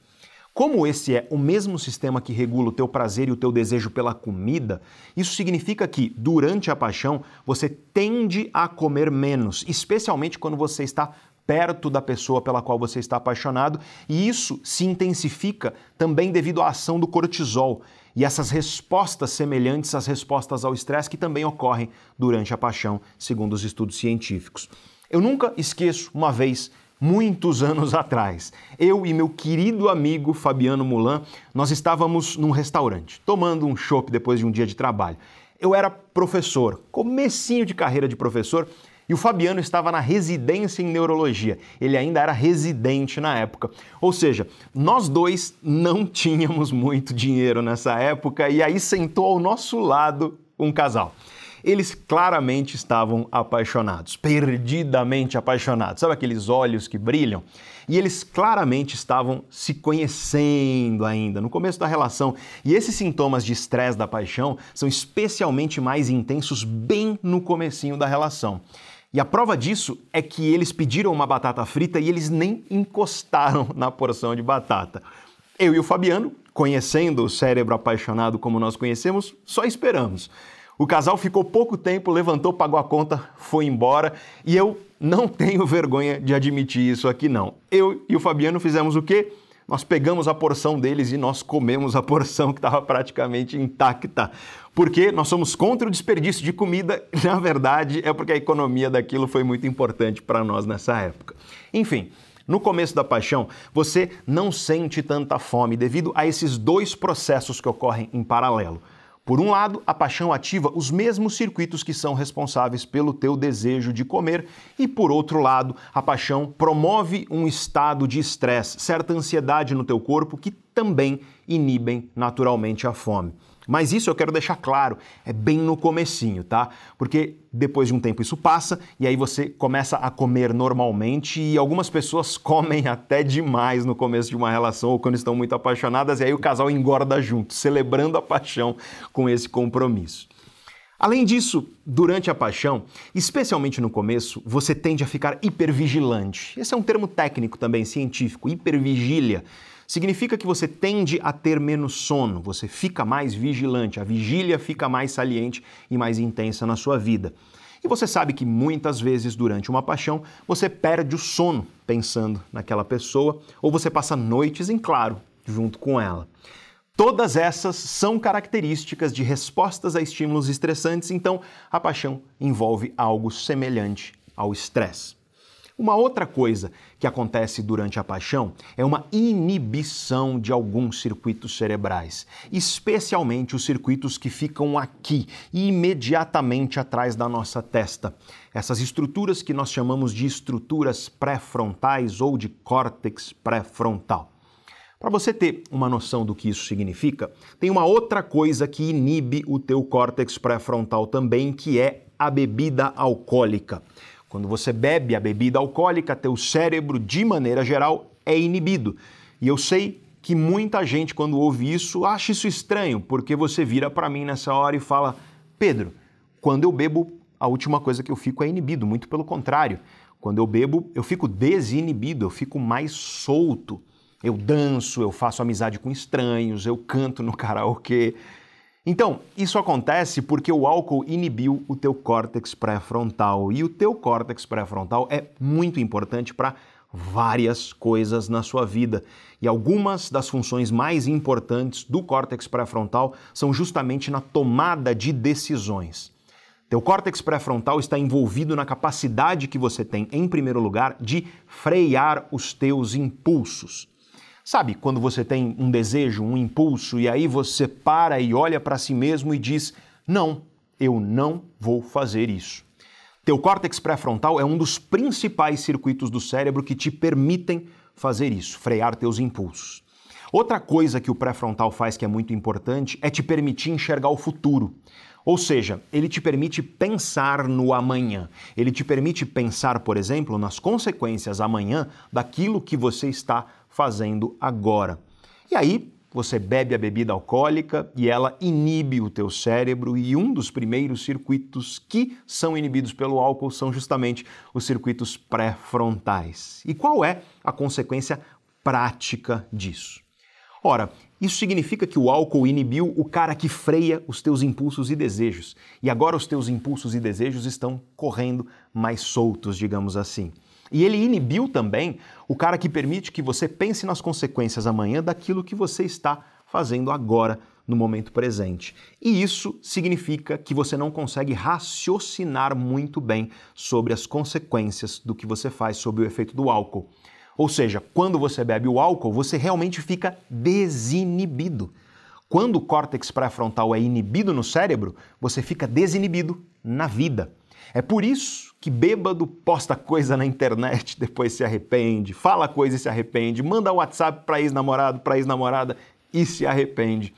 Como esse é o mesmo sistema que regula o teu prazer e o teu desejo pela comida, isso significa que, durante a paixão, você tende a comer menos, especialmente quando você está perto da pessoa pela qual você está apaixonado, e isso se intensifica também devido à ação do cortisol e essas respostas semelhantes às respostas ao estresse que também ocorrem durante a paixão, segundo os estudos científicos. Eu nunca esqueço uma vez muitos anos atrás. Eu e meu querido amigo Fabiano Mulan, nós estávamos num restaurante, tomando um chopp depois de um dia de trabalho. Eu era professor, comecinho de carreira de professor, e o Fabiano estava na residência em neurologia. Ele ainda era residente na época. Ou seja, nós dois não [laughs] tínhamos muito dinheiro nessa época e aí sentou ao nosso lado um casal. Eles claramente estavam apaixonados, perdidamente apaixonados. Sabe aqueles olhos que brilham? E eles claramente estavam se conhecendo ainda, no começo da relação. E esses sintomas de estresse da paixão são especialmente mais intensos bem no comecinho da relação. E a prova disso é que eles pediram uma batata frita e eles nem encostaram [laughs] na porção de batata. Eu e o Fabiano, conhecendo o cérebro apaixonado como nós conhecemos, só esperamos. O casal ficou pouco tempo, levantou, pagou a conta, foi embora e eu não [laughs] tenho vergonha de admitir isso aqui não. Eu e o Fabiano fizemos o quê? Nós pegamos a porção deles e nós comemos a [laughs] porção que estava praticamente intacta porque nós somos contra o desperdício de comida, [laughs] na verdade é porque a economia daquilo foi muito importante para nós nessa época. Enfim, no começo da paixão, você não sente tanta fome devido a esses dois processos que ocorrem em paralelo. Por um lado, a paixão ativa os mesmos circuitos que são responsáveis pelo teu desejo de comer, e por outro lado, a paixão promove um estado de estresse, certa ansiedade no teu corpo que também inibem naturalmente a fome. Mas isso eu quero deixar claro, é bem no comecinho, tá? Porque depois de um tempo isso passa e aí você começa a comer normalmente e algumas pessoas [laughs] comem até demais no começo de uma relação ou quando estão muito apaixonadas e aí o casal engorda junto, celebrando a paixão com esse compromisso. Além disso, durante a paixão, especialmente no começo, você tende a ficar hipervigilante. Esse é um termo técnico também, científico, hipervigília significa que você tende a ter menos sono, você fica mais vigilante, a vigília fica mais saliente e mais intensa na sua vida. E você sabe que muitas vezes durante uma paixão você perde o sono pensando naquela pessoa ou você passa noites em claro junto com ela. Todas essas são características de respostas a estímulos estressantes, então a paixão envolve algo semelhante ao estresse. Uma outra coisa que acontece durante a paixão é uma inibição de alguns circuitos cerebrais, especialmente os circuitos que ficam aqui, imediatamente atrás da nossa testa. Essas estruturas que nós chamamos de estruturas pré-frontais ou de córtex pré-frontal. Para você ter uma noção do que isso significa, tem uma outra coisa que inibe o teu córtex pré-frontal também, que é a bebida alcoólica. Quando você bebe a bebida alcoólica, teu cérebro, de maneira geral, é inibido. E eu sei que muita gente, quando ouve isso, acha isso estranho, porque você vira para mim nessa hora e fala: Pedro, quando eu bebo, a última coisa que eu fico é inibido, muito pelo contrário. Quando eu bebo, eu fico desinibido, eu fico mais solto. Eu danço, eu faço amizade com estranhos, eu canto no [laughs] karaokê. Então, isso acontece porque o álcool inibiu o teu córtex pré-frontal e o teu córtex pré-frontal é muito importante para várias coisas na sua vida. E algumas das funções mais importantes do córtex pré-frontal são justamente na tomada de decisões. Teu córtex pré-frontal está envolvido na capacidade que você tem, em primeiro lugar, de frear os teus impulsos. Sabe quando você tem um desejo, um impulso, e aí você para e olha para si mesmo e diz: Não, eu não vou fazer isso. Teu córtex pré-frontal é um dos principais circuitos do cérebro que te permitem fazer isso, frear teus impulsos. Outra coisa que o pré-frontal faz que é muito importante é te permitir enxergar o futuro. Ou seja, ele te permite pensar no amanhã. Ele te permite pensar, por exemplo, nas consequências amanhã daquilo que você está fazendo agora. E aí, você bebe a bebida alcoólica e ela inibe o teu cérebro e um dos primeiros circuitos que são inibidos pelo álcool são justamente os circuitos pré-frontais. E qual é a consequência prática disso? Ora, isso significa que o álcool inibiu o cara que freia os teus impulsos e desejos. E agora os teus impulsos e desejos estão correndo mais soltos, digamos assim. E ele inibiu também o cara que permite que você pense nas consequências amanhã daquilo que você está fazendo agora, no momento presente. E isso significa que você não consegue raciocinar muito bem sobre as consequências do que você faz, sobre o efeito do álcool. Ou seja, quando você bebe o álcool, você realmente fica desinibido. Quando o córtex pré-frontal é inibido no cérebro, você fica desinibido na vida. É por isso que bêbado posta coisa na internet, [laughs] depois se arrepende, fala coisa e se arrepende, manda WhatsApp para ex-namorado, para ex-namorada e se arrepende.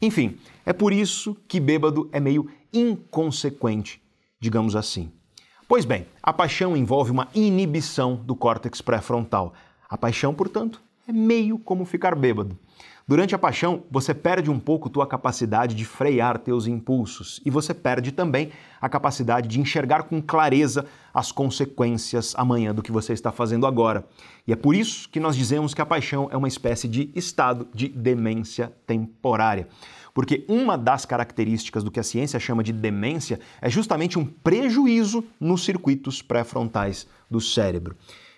Enfim, é por isso que bêbado é meio inconsequente, digamos assim. Pois bem, a paixão envolve uma inibição do córtex pré-frontal. A paixão, portanto, é meio como ficar bêbado. Durante a paixão, você perde um pouco tua capacidade de frear teus impulsos e você perde também a capacidade de enxergar com clareza as consequências amanhã do que você está fazendo agora. E é por isso que nós dizemos que a paixão é uma espécie de estado de demência temporária. Porque uma das características do que a ciência chama de demência é justamente um prejuízo nos circuitos pré-frontais do cérebro.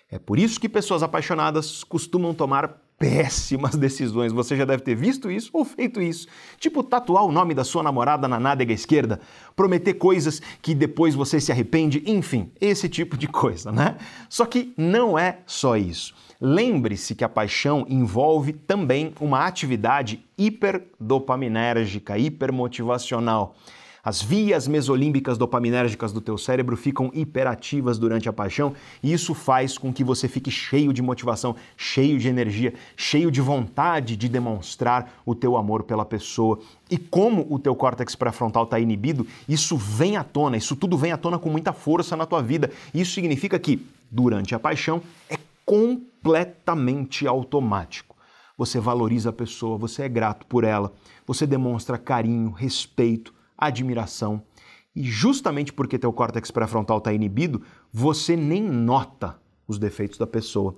É por isso que pessoas apaixonadas costumam tomar péssimas decisões. Você já deve ter visto isso ou feito isso. Tipo, tatuar o nome da sua namorada na nádega esquerda, prometer coisas que depois você se arrepende, enfim, esse tipo de coisa, né? Só que não é só isso. Lembre-se que a paixão envolve também uma atividade hiperdopaminérgica, hipermotivacional. As vias mesolímbicas dopaminérgicas do teu cérebro ficam hiperativas durante a paixão e isso faz com que você fique cheio de motivação, cheio de energia, cheio de vontade de demonstrar o teu amor pela pessoa. E como o teu córtex pré-frontal está inibido, isso vem à tona, isso tudo vem à tona com muita força na tua vida. Isso significa que, durante a paixão, é completamente automático. Você valoriza a pessoa, você é grato por ela, você demonstra carinho, respeito, admiração. E justamente porque teu córtex pré-frontal está inibido, você nem nota os defeitos da pessoa.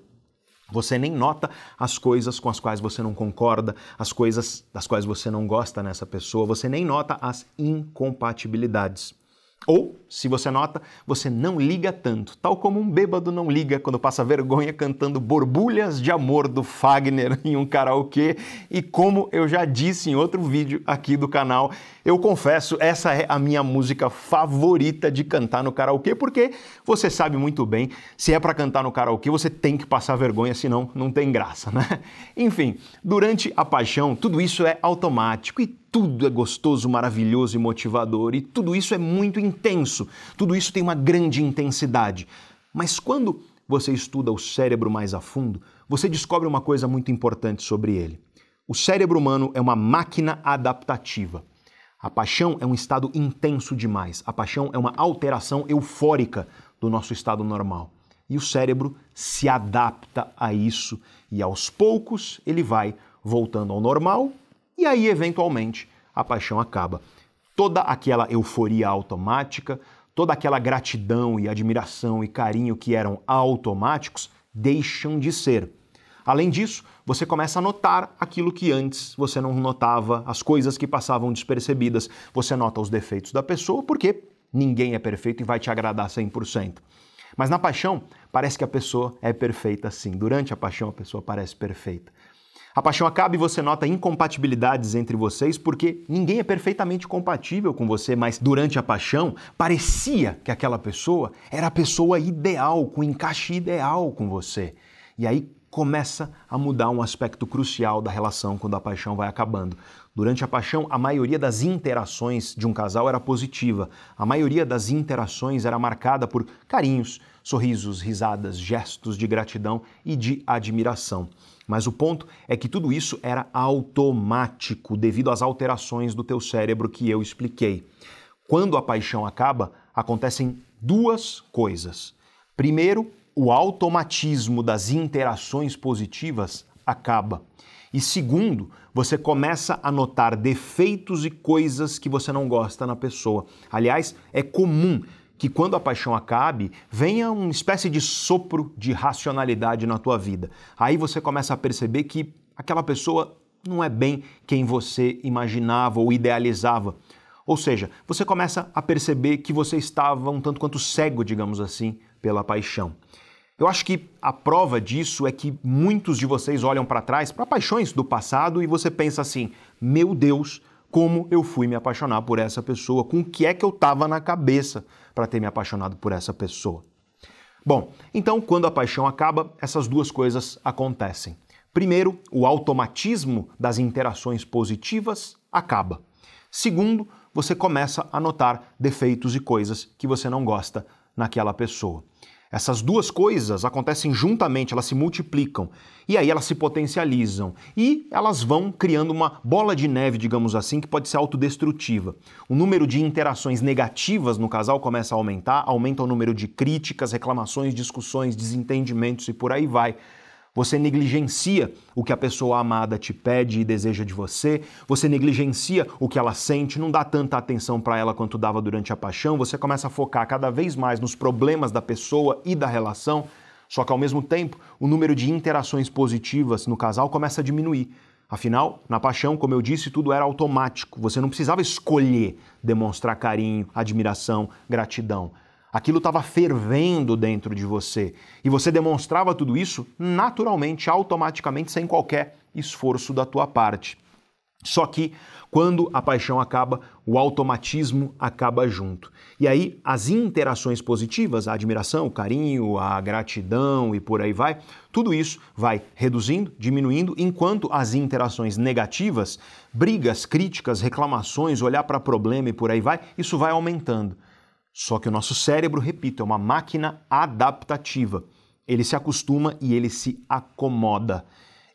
Você nem nota as coisas com as quais você não concorda, as coisas das quais você não gosta nessa pessoa, você nem nota as incompatibilidades. Ou, se você nota, você não liga tanto, tal como um bêbado não liga quando passa vergonha cantando Borbulhas de Amor do Fagner [laughs] em um karaokê. E como eu já disse em outro vídeo aqui do canal, eu confesso, essa é a minha música favorita de cantar no karaokê, porque você sabe muito bem, se é para cantar no karaokê, você tem que passar vergonha, senão não tem graça, né? [laughs] Enfim, durante a paixão, tudo isso é automático e tudo é gostoso, maravilhoso e motivador, e tudo isso é muito intenso, tudo isso tem uma grande intensidade. Mas quando você estuda o cérebro mais a fundo, você descobre uma coisa muito importante sobre ele. O cérebro humano é uma máquina adaptativa. A paixão é um estado intenso demais. A paixão é uma alteração eufórica do nosso estado normal. E o cérebro se adapta a isso e aos poucos ele vai voltando ao normal e aí eventualmente a paixão acaba. Toda aquela euforia automática, toda aquela gratidão e admiração e carinho que eram automáticos deixam de ser. Além disso, você começa a notar aquilo que antes você não notava, as coisas que passavam despercebidas. Você nota os defeitos da pessoa porque ninguém é perfeito e vai te agradar 100%. Mas na paixão, parece que a pessoa é perfeita sim. Durante a paixão, a pessoa parece perfeita. A paixão acaba e você nota incompatibilidades entre vocês porque ninguém é perfeitamente compatível com você, mas durante a paixão parecia que aquela pessoa era a pessoa ideal, com encaixe ideal com você. E aí começa a mudar um aspecto crucial da relação quando a paixão vai acabando. Durante a paixão, a maioria das interações de um casal era positiva. A maioria das interações era marcada por carinhos, sorrisos, risadas, gestos de gratidão e de admiração. Mas o ponto é que tudo isso era automático devido às alterações do teu cérebro que eu expliquei. Quando a paixão acaba, acontecem duas coisas. Primeiro, o automatismo das interações positivas acaba. E segundo, você começa a notar defeitos e coisas que você não gosta na pessoa. Aliás, é comum que quando a paixão acabe, venha uma espécie de sopro de racionalidade na tua vida. Aí você começa a perceber que aquela pessoa não é bem quem você imaginava ou idealizava. Ou seja, você começa a perceber que você estava um tanto quanto cego, digamos assim, pela paixão. Eu acho que a prova disso é que muitos de vocês olham para trás, para paixões do passado, e você pensa assim: meu Deus, como eu fui me apaixonar por essa pessoa, com o que é que eu estava na cabeça para ter me apaixonado por essa pessoa. Bom, então quando a paixão acaba, essas duas coisas acontecem. Primeiro, o automatismo das interações positivas acaba. Segundo, você começa a notar defeitos e coisas que você não gosta naquela pessoa. Essas duas coisas acontecem juntamente, elas se multiplicam e aí elas se potencializam e elas vão criando uma bola de neve, digamos assim, que pode ser autodestrutiva. O número de interações negativas no casal começa a aumentar, aumenta o número de críticas, reclamações, discussões, desentendimentos e por aí vai. Você negligencia o que a pessoa amada te pede e deseja de você, você negligencia o que ela sente, não dá tanta atenção para ela quanto dava durante a paixão, você começa a focar cada vez mais nos problemas da pessoa e da relação, só que ao mesmo tempo o número de interações positivas no casal começa a diminuir. Afinal, na paixão, como eu disse, tudo era automático. Você não precisava escolher demonstrar carinho, admiração, gratidão. Aquilo estava fervendo dentro de você. E você demonstrava tudo isso naturalmente, automaticamente, sem qualquer esforço da tua parte. Só que quando a paixão acaba, o automatismo acaba junto. E aí as interações positivas, a admiração, o carinho, a gratidão e por aí vai, tudo isso vai reduzindo, diminuindo, enquanto as interações negativas, brigas, críticas, reclamações, olhar para problema e por aí vai, isso vai aumentando. Só que o nosso cérebro, repito, é uma máquina adaptativa. Ele se acostuma e ele se acomoda.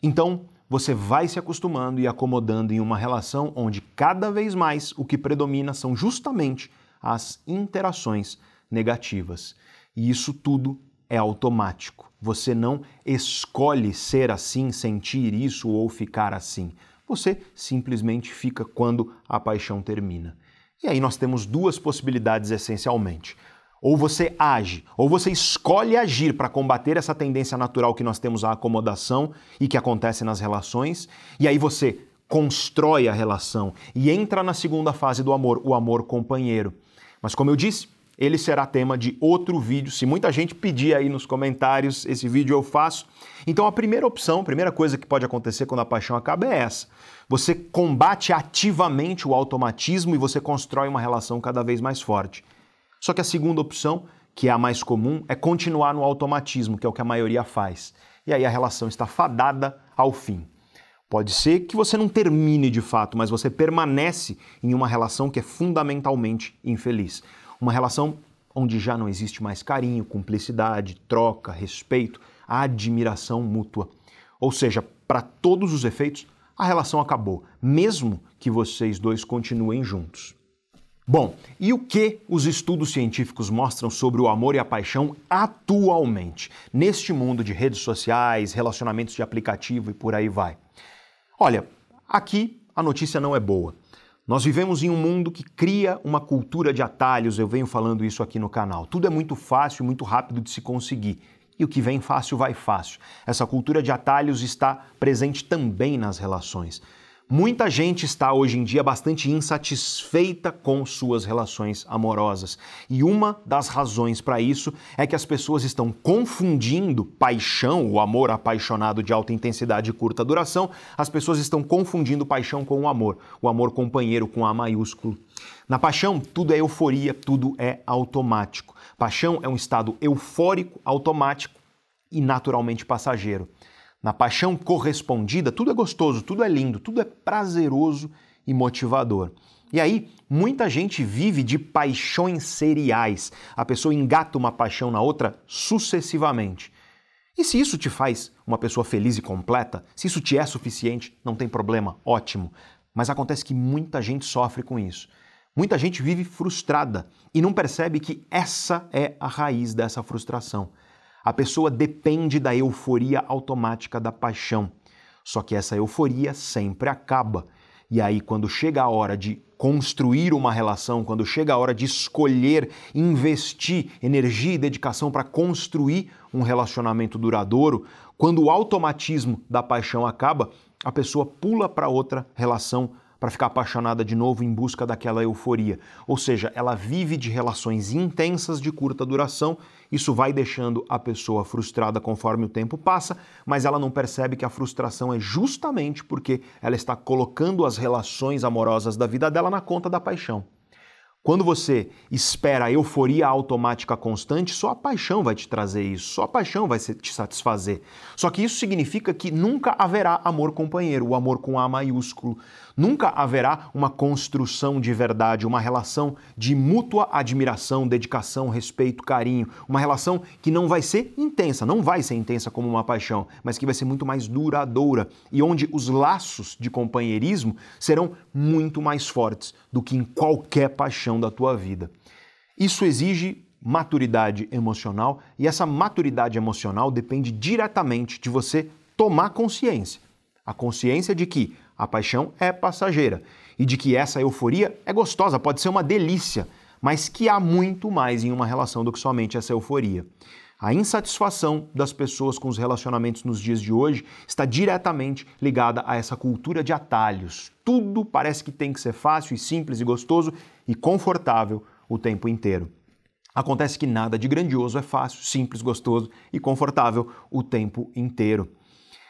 Então, você vai se acostumando e acomodando em uma relação onde cada vez mais o que predomina são justamente as interações negativas. E isso tudo é automático. Você não escolhe ser assim, sentir isso ou ficar assim. Você simplesmente fica quando a paixão termina. E aí nós temos duas possibilidades essencialmente. Ou você age, ou você escolhe agir para combater essa tendência natural que nós temos à acomodação e que acontece nas relações, e aí você constrói a relação e entra na segunda fase do amor, o amor companheiro. Mas como eu disse, ele será tema de outro vídeo. Se muita gente pedir aí nos comentários, esse vídeo eu faço. Então a primeira opção, a primeira coisa que pode acontecer quando a paixão acaba é essa. Você combate ativamente o automatismo e você constrói uma relação cada vez mais forte. Só que a segunda opção, que é a mais comum, é continuar no automatismo, que é o que a maioria faz. E aí a relação está fadada ao fim. Pode ser que você não termine de fato, mas você permanece em uma relação que é fundamentalmente infeliz. Uma relação onde já não existe mais carinho, cumplicidade, troca, respeito, admiração mútua. Ou seja, para todos os efeitos, a relação acabou, mesmo que vocês dois continuem juntos. Bom, e o que os estudos científicos mostram sobre o amor e a paixão atualmente, neste mundo de redes sociais, relacionamentos de aplicativo e por aí vai? Olha, aqui a notícia não é boa. Nós vivemos em um mundo que cria uma cultura de atalhos, eu venho falando isso aqui no canal. Tudo é muito fácil muito rápido de se conseguir. E o que vem fácil vai fácil. Essa cultura de atalhos está presente também nas relações. Muita gente está hoje em dia bastante insatisfeita com suas relações amorosas. E uma das razões para isso é que as pessoas estão confundindo paixão, o amor apaixonado de alta intensidade e curta duração, as pessoas estão confundindo paixão com o amor, o amor companheiro com A maiúsculo. Na paixão, tudo é euforia, tudo é automático. Paixão é um estado eufórico, automático e naturalmente passageiro. Na paixão correspondida, tudo é gostoso, tudo é lindo, tudo é prazeroso e motivador. E aí, muita gente vive de paixões seriais. A pessoa engata uma paixão na outra sucessivamente. E se isso te faz uma pessoa feliz e completa, se isso te é suficiente, não tem problema, ótimo. Mas acontece que muita gente sofre com isso. Muita gente vive frustrada e não percebe que essa é a raiz dessa frustração. A pessoa depende da euforia automática da paixão. Só que essa euforia sempre acaba. E aí, quando chega a hora de construir uma relação, quando chega a hora de escolher, investir energia e dedicação para construir um relacionamento duradouro, quando o automatismo da paixão acaba, a pessoa pula para outra relação para ficar apaixonada de novo em busca daquela euforia. Ou seja, ela vive de relações intensas de curta duração. Isso vai deixando a pessoa frustrada conforme o tempo passa, mas ela não percebe que a frustração é justamente porque ela está colocando as relações amorosas da vida dela na conta da paixão. Quando você espera a euforia automática constante, só a paixão vai te trazer isso, só a paixão vai te satisfazer. Só que isso significa que nunca haverá amor companheiro, o amor com A maiúsculo. Nunca haverá uma construção de verdade, uma relação de mútua admiração, dedicação, respeito, carinho. Uma relação que não vai ser intensa, não vai ser intensa como uma paixão, mas que vai ser muito mais duradoura e onde os laços de companheirismo serão muito mais fortes do que em qualquer paixão da tua vida. Isso exige maturidade emocional e essa maturidade emocional depende diretamente de você tomar consciência. A consciência de que a paixão é passageira e de que essa euforia é gostosa, pode ser uma delícia, mas que há muito mais em uma relação do que somente essa euforia. A insatisfação das pessoas com os relacionamentos nos dias de hoje está diretamente ligada a essa cultura de atalhos. Tudo parece que tem que ser fácil e simples e gostoso e confortável o tempo inteiro. Acontece que nada de grandioso é fácil, simples, gostoso e confortável o tempo inteiro.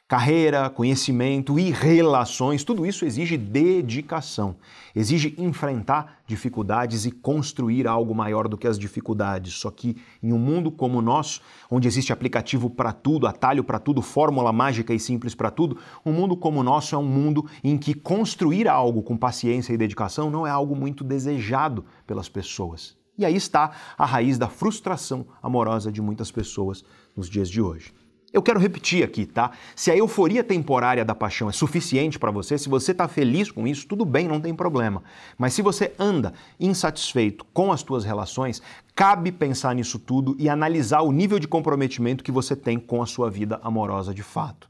Carreira, conhecimento e relações, tudo isso exige dedicação, exige enfrentar dificuldades e construir algo maior do que as dificuldades. Só que em um mundo como o nosso, onde existe aplicativo para tudo, atalho para tudo, fórmula mágica e simples para tudo, um mundo como o nosso é um mundo em que construir algo com paciência e dedicação não é algo muito desejado pelas pessoas. E aí está a raiz da frustração amorosa de muitas pessoas nos dias de hoje. Eu quero repetir aqui, tá? Se a euforia temporária da paixão é suficiente para você, se você está feliz com isso, tudo bem, não tem problema. Mas se você anda insatisfeito com as suas relações, cabe pensar nisso tudo e analisar o nível de comprometimento que você tem com a sua vida amorosa de fato.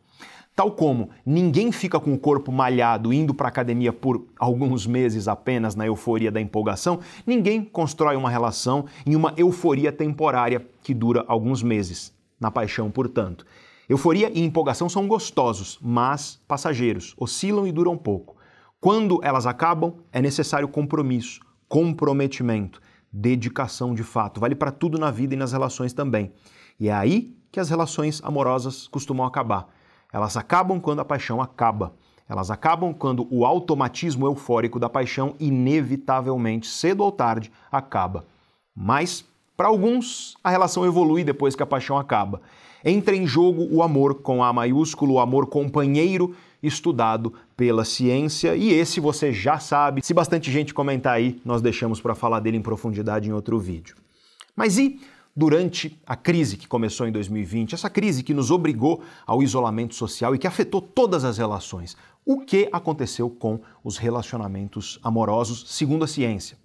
Tal como ninguém fica com o corpo malhado indo para academia por alguns meses apenas na euforia da empolgação, ninguém constrói uma relação em uma euforia temporária que dura alguns meses na paixão, portanto. Euforia e empolgação são gostosos, mas passageiros, oscilam e duram pouco. Quando elas acabam, é necessário compromisso, comprometimento, dedicação de fato. Vale para tudo na vida e nas relações também. E é aí que as relações amorosas costumam acabar. Elas acabam quando a paixão acaba. Elas acabam quando o automatismo eufórico da paixão, inevitavelmente, cedo ou tarde, acaba. Mas para alguns, a relação evolui depois que a paixão acaba. Entra em jogo o amor com A maiúsculo, o amor companheiro estudado pela ciência, e esse você já sabe. Se bastante gente comentar aí, nós deixamos para falar dele em profundidade em outro vídeo. Mas e durante a crise que começou em 2020, essa crise que nos obrigou ao isolamento social e que afetou todas as relações. O que aconteceu com os relacionamentos amorosos, segundo a ciência?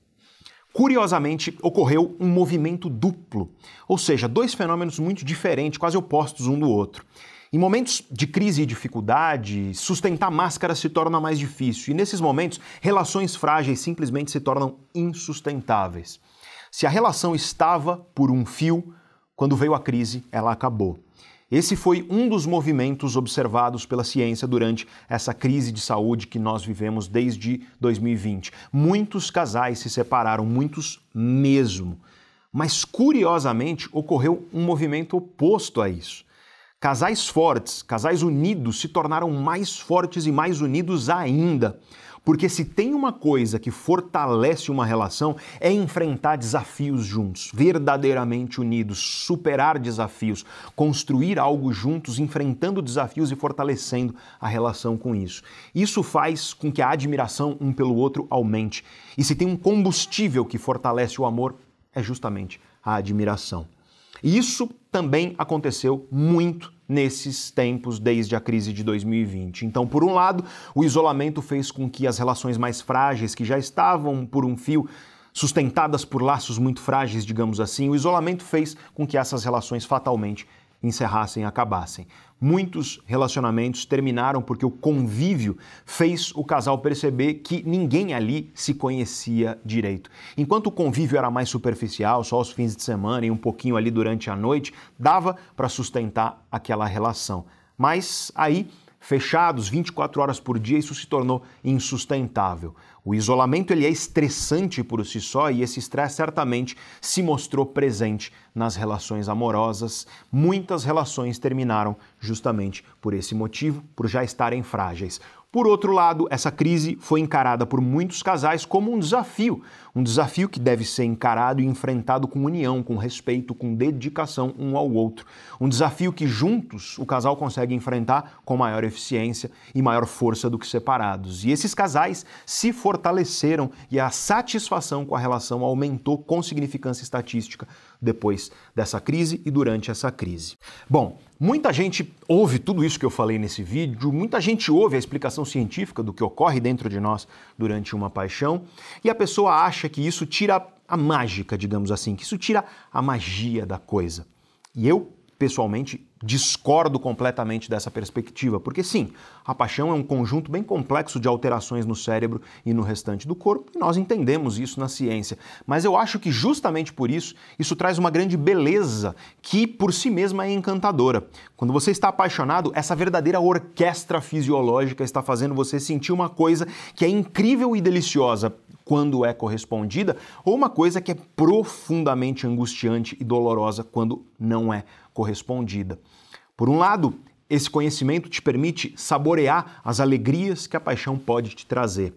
Curiosamente, ocorreu um movimento duplo, ou seja, dois fenômenos muito diferentes, quase opostos um do outro. Em momentos de crise e dificuldade, sustentar máscara se torna mais difícil, e nesses momentos, relações frágeis simplesmente se tornam insustentáveis. Se a relação estava por um fio, quando veio a crise, ela acabou. Esse foi um dos movimentos observados pela ciência durante essa crise de saúde que nós vivemos desde 2020. Muitos casais se separaram, muitos mesmo. Mas curiosamente ocorreu um movimento oposto a isso. Casais fortes, casais unidos se tornaram mais fortes e mais unidos ainda. Porque se tem uma coisa que fortalece uma relação é enfrentar desafios juntos, verdadeiramente unidos, superar desafios, construir algo juntos, enfrentando desafios e fortalecendo a relação com isso. Isso faz com que a admiração um pelo outro aumente. E se tem um combustível que fortalece o amor, é justamente a admiração. E isso também aconteceu muito nesses tempos desde a crise de 2020. Então, por um lado, o isolamento fez com que as relações mais frágeis, que já estavam por um fio, sustentadas por laços muito frágeis, digamos assim, o isolamento fez com que essas relações fatalmente encerrassem acabassem. Muitos relacionamentos terminaram porque o convívio fez o casal perceber que ninguém ali se conhecia direito. Enquanto o convívio era mais superficial, só aos fins de semana e um pouquinho ali durante a noite, dava para sustentar aquela relação. Mas aí fechados 24 horas por dia, isso se tornou insustentável. O isolamento ele é estressante por si só e esse estresse certamente se mostrou presente nas relações amorosas. Muitas relações terminaram justamente por esse motivo, por já estarem frágeis. Por outro lado, essa crise foi encarada por muitos casais como um desafio, um desafio que deve ser encarado e enfrentado com união, com respeito, com dedicação um ao outro. Um desafio que juntos o casal consegue enfrentar com maior eficiência e maior força do que separados. E esses casais se fortaleceram e a satisfação com a relação aumentou com significância estatística depois dessa crise e durante essa crise. Bom, muita gente ouve tudo isso que eu falei nesse vídeo, muita gente ouve a explicação científica do que ocorre dentro de nós durante uma paixão e a pessoa acha que isso tira a mágica, digamos assim, que isso tira a magia da coisa. E eu pessoalmente, discordo completamente dessa perspectiva, porque sim, a paixão é um conjunto bem complexo de alterações no cérebro e no restante do corpo, e nós entendemos isso na ciência. Mas eu acho que justamente por isso, isso traz uma grande beleza que por si mesma é encantadora. Quando você está apaixonado, essa verdadeira orquestra fisiológica está fazendo você sentir uma coisa que é incrível e deliciosa quando é correspondida, ou uma coisa que é profundamente angustiante e dolorosa quando não é. Por um lado, esse conhecimento te permite saborear as alegrias que a paixão pode te trazer.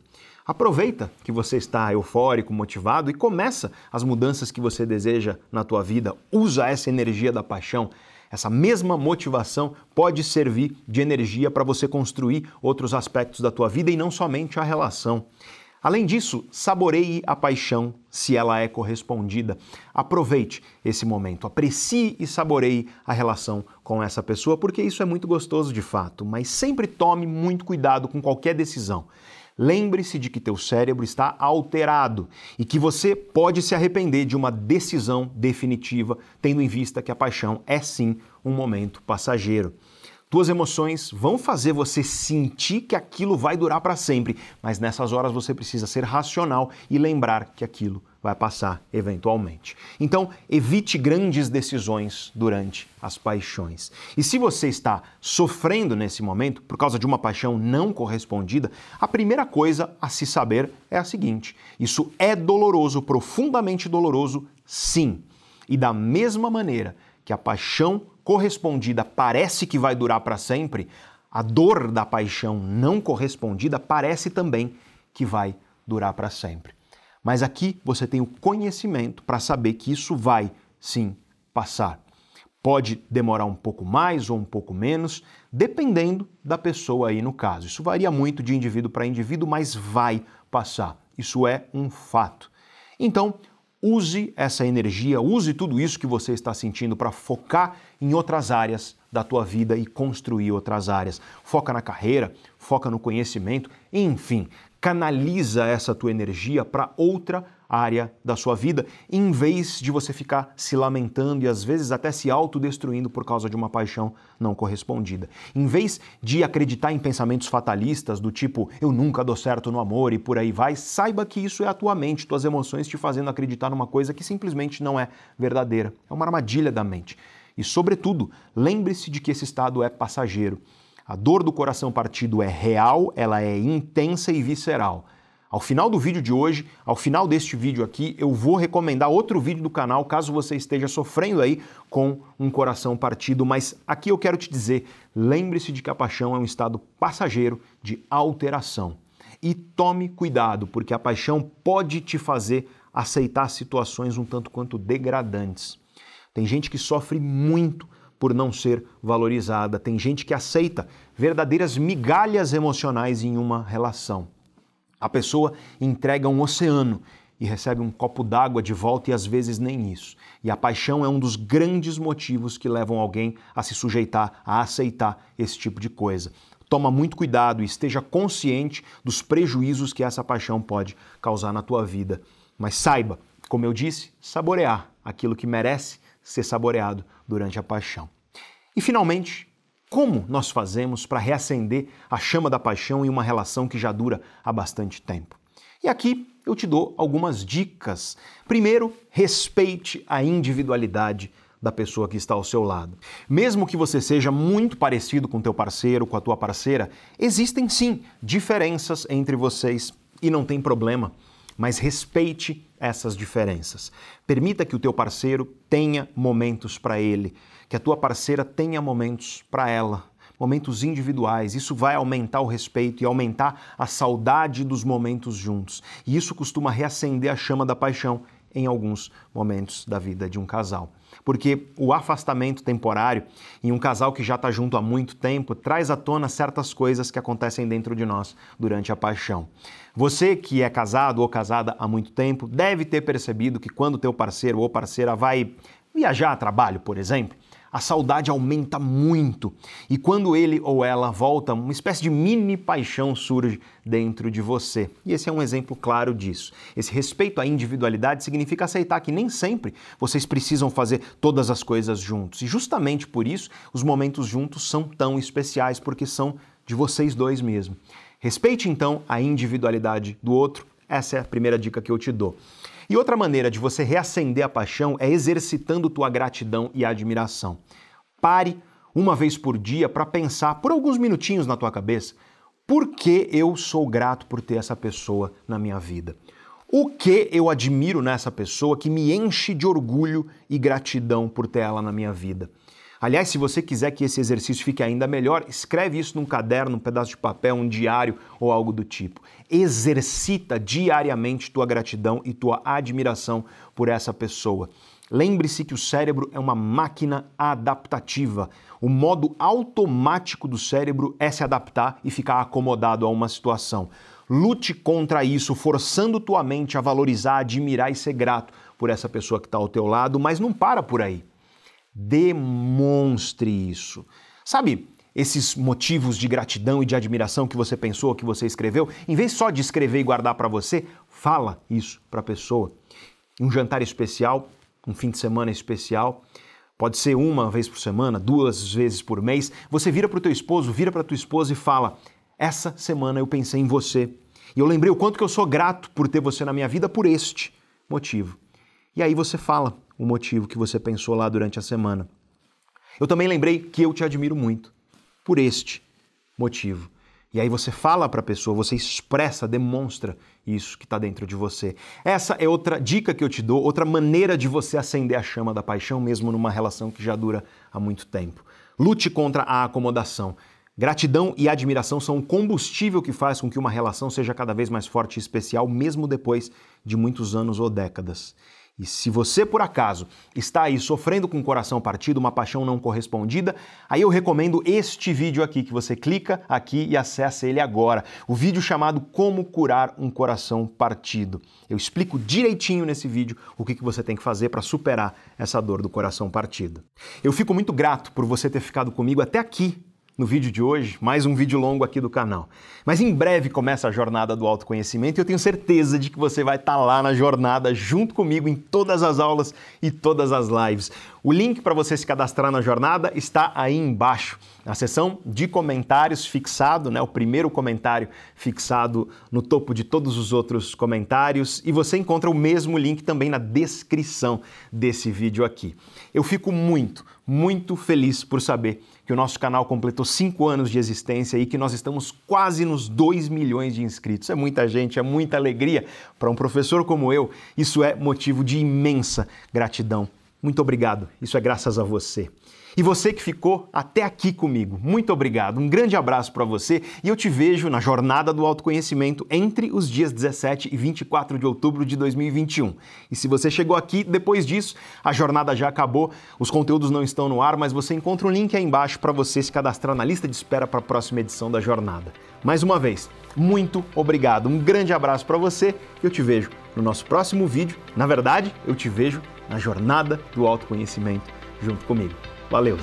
Aproveita que você está eufórico, motivado e começa as mudanças que você deseja na tua vida. Usa essa energia da paixão. Essa mesma motivação pode servir de energia para você construir outros aspectos da tua vida e não somente a relação. Além disso, saboreie a paixão se ela é correspondida. Aproveite esse momento, aprecie e saboreie a relação com essa pessoa, porque isso é muito gostoso de fato, mas sempre tome muito cuidado com qualquer decisão. Lembre-se de que teu cérebro está alterado e que você pode se arrepender de uma decisão definitiva, tendo em vista que a paixão é sim um momento passageiro. Tuas emoções vão fazer você sentir que aquilo vai durar para sempre, mas nessas horas você precisa ser racional e lembrar que aquilo vai passar eventualmente. Então, evite grandes decisões durante as paixões. E se você está sofrendo nesse momento por causa de uma paixão não correspondida, a primeira coisa a se saber é a seguinte: isso é doloroso, profundamente doloroso, sim. E da mesma maneira que a paixão correspondida parece que vai durar para sempre, a dor da paixão não correspondida parece também que vai durar para sempre. Mas aqui você tem o conhecimento para saber que isso vai sim passar. Pode demorar um pouco mais ou um pouco menos, dependendo da pessoa aí no caso. Isso varia muito de indivíduo para indivíduo, mas vai passar. Isso é um fato. Então, use essa energia, use tudo isso que você está sentindo para focar em outras áreas da tua vida e construir outras áreas. Foca na carreira, foca no conhecimento, enfim, canaliza essa tua energia para outra área da sua vida, em vez de você ficar se lamentando e às vezes até se autodestruindo por causa de uma paixão não correspondida. Em vez de acreditar em pensamentos fatalistas do tipo eu nunca dou certo no amor e por aí vai, saiba que isso é a tua mente, tuas emoções te fazendo acreditar numa coisa que simplesmente não é verdadeira. É uma armadilha da mente. E, sobretudo, lembre-se de que esse estado é passageiro. A dor do coração partido é real, ela é intensa e visceral. Ao final do vídeo de hoje, ao final deste vídeo aqui, eu vou recomendar outro vídeo do canal caso você esteja sofrendo aí com um coração partido, mas aqui eu quero te dizer, lembre-se de que a paixão é um estado passageiro de alteração. E tome cuidado, porque a paixão pode te fazer aceitar situações um tanto quanto degradantes. Tem gente que sofre muito por não ser valorizada, tem gente que aceita verdadeiras migalhas emocionais em uma relação. A pessoa entrega um oceano e recebe um copo d'água de volta e às vezes nem isso. E a paixão é um dos grandes motivos que levam alguém a se sujeitar, a aceitar esse tipo de coisa. Toma muito cuidado e esteja consciente dos prejuízos que essa paixão pode causar na tua vida. Mas saiba, como eu disse, saborear aquilo que merece ser saboreado durante a paixão. E finalmente, como nós fazemos para reacender a chama da paixão em uma relação que já dura há bastante tempo? E aqui eu te dou algumas dicas. Primeiro, respeite a individualidade da pessoa que está ao seu lado. Mesmo que você seja muito parecido com teu parceiro, com a tua parceira, existem sim diferenças entre vocês e não tem problema mas respeite essas diferenças. Permita que o teu parceiro tenha momentos para ele, que a tua parceira tenha momentos para ela, momentos individuais. Isso vai aumentar o respeito e aumentar a saudade dos momentos juntos. E isso costuma reacender a chama da paixão em alguns momentos da vida de um casal. Porque o afastamento temporário em um casal que já está junto há muito tempo traz à tona certas coisas que acontecem dentro de nós durante a paixão. Você que é casado ou casada há muito tempo deve ter percebido que quando teu parceiro ou parceira vai viajar a trabalho, por exemplo, a saudade aumenta muito. E quando ele ou ela volta, uma espécie de mini paixão surge dentro de você. E esse é um exemplo claro disso. Esse respeito à individualidade significa aceitar que nem sempre vocês precisam fazer todas as coisas juntos. E justamente por isso, os momentos juntos são tão especiais, porque são de vocês dois mesmo. Respeite então a individualidade do outro. Essa é a primeira dica que eu te dou. E outra maneira de você reacender a paixão é exercitando tua gratidão e admiração. Pare uma vez por dia para pensar por alguns minutinhos na tua cabeça por que eu sou grato por ter essa pessoa na minha vida. O que eu admiro nessa pessoa que me enche de orgulho e gratidão por ter ela na minha vida. Aliás, se você quiser que esse exercício fique ainda melhor, escreve isso num caderno, um pedaço de papel, um diário ou algo do tipo. Exercita diariamente tua gratidão e tua admiração por essa pessoa. Lembre-se que o cérebro é uma máquina adaptativa. O modo automático do cérebro é se adaptar e ficar acomodado a uma situação. Lute contra isso, forçando tua mente a valorizar, admirar e ser grato por essa pessoa que está ao teu lado, mas não para por aí. Demonstre isso. Sabe, esses motivos de gratidão e de admiração que você pensou, que você escreveu, em vez só de escrever e guardar para você, fala isso para a pessoa. Um jantar especial, um fim de semana especial, pode ser uma vez por semana, duas vezes por mês. Você vira para o teu esposo, vira para tua esposa e fala: "Essa semana eu pensei em você e eu lembrei o quanto que eu sou grato por ter você na minha vida por este motivo". E aí você fala: o motivo que você pensou lá durante a semana. Eu também lembrei que eu te admiro muito por este motivo. E aí você fala para a pessoa, você expressa, demonstra isso que está dentro de você. Essa é outra dica que eu te dou, outra maneira de você acender a chama da paixão, mesmo numa relação que já dura há muito tempo. Lute contra a acomodação. Gratidão e admiração são o combustível que faz com que uma relação seja cada vez mais forte e especial, mesmo depois de muitos anos ou décadas. E se você, por acaso, está aí sofrendo com o coração partido, uma paixão não correspondida, aí eu recomendo este vídeo aqui, que você clica aqui e acessa ele agora. O vídeo chamado Como Curar um Coração Partido. Eu explico direitinho nesse vídeo o que você tem que fazer para superar essa dor do coração partido. Eu fico muito grato por você ter ficado comigo até aqui no vídeo de hoje, mais um vídeo longo aqui do canal. Mas em breve começa a jornada do autoconhecimento e eu tenho certeza de que você vai estar tá lá na jornada junto comigo em todas as aulas e todas as lives. O link para você se cadastrar na jornada está aí embaixo, na seção de comentários fixado, né, o primeiro comentário fixado no topo de todos os outros comentários e você encontra o mesmo link também na descrição desse vídeo aqui. Eu fico muito, muito feliz por saber que o nosso canal completou cinco anos de existência e que nós estamos quase nos 2 milhões de inscritos. É muita gente, é muita alegria. Para um professor como eu, isso é motivo de imensa gratidão. Muito obrigado, isso é graças a você. E você que ficou até aqui comigo, muito obrigado. Um grande abraço para você e eu te vejo na jornada do autoconhecimento entre os dias 17 e 24 de outubro de 2021. E se você chegou aqui depois disso, a jornada já acabou, os conteúdos não estão no ar, mas você encontra um link aí embaixo para você se cadastrar na lista de espera para a próxima edição da jornada. Mais uma vez, muito obrigado. Um grande abraço para você e eu te vejo no nosso próximo vídeo. Na verdade, eu te vejo na jornada do autoconhecimento junto comigo. Valeu!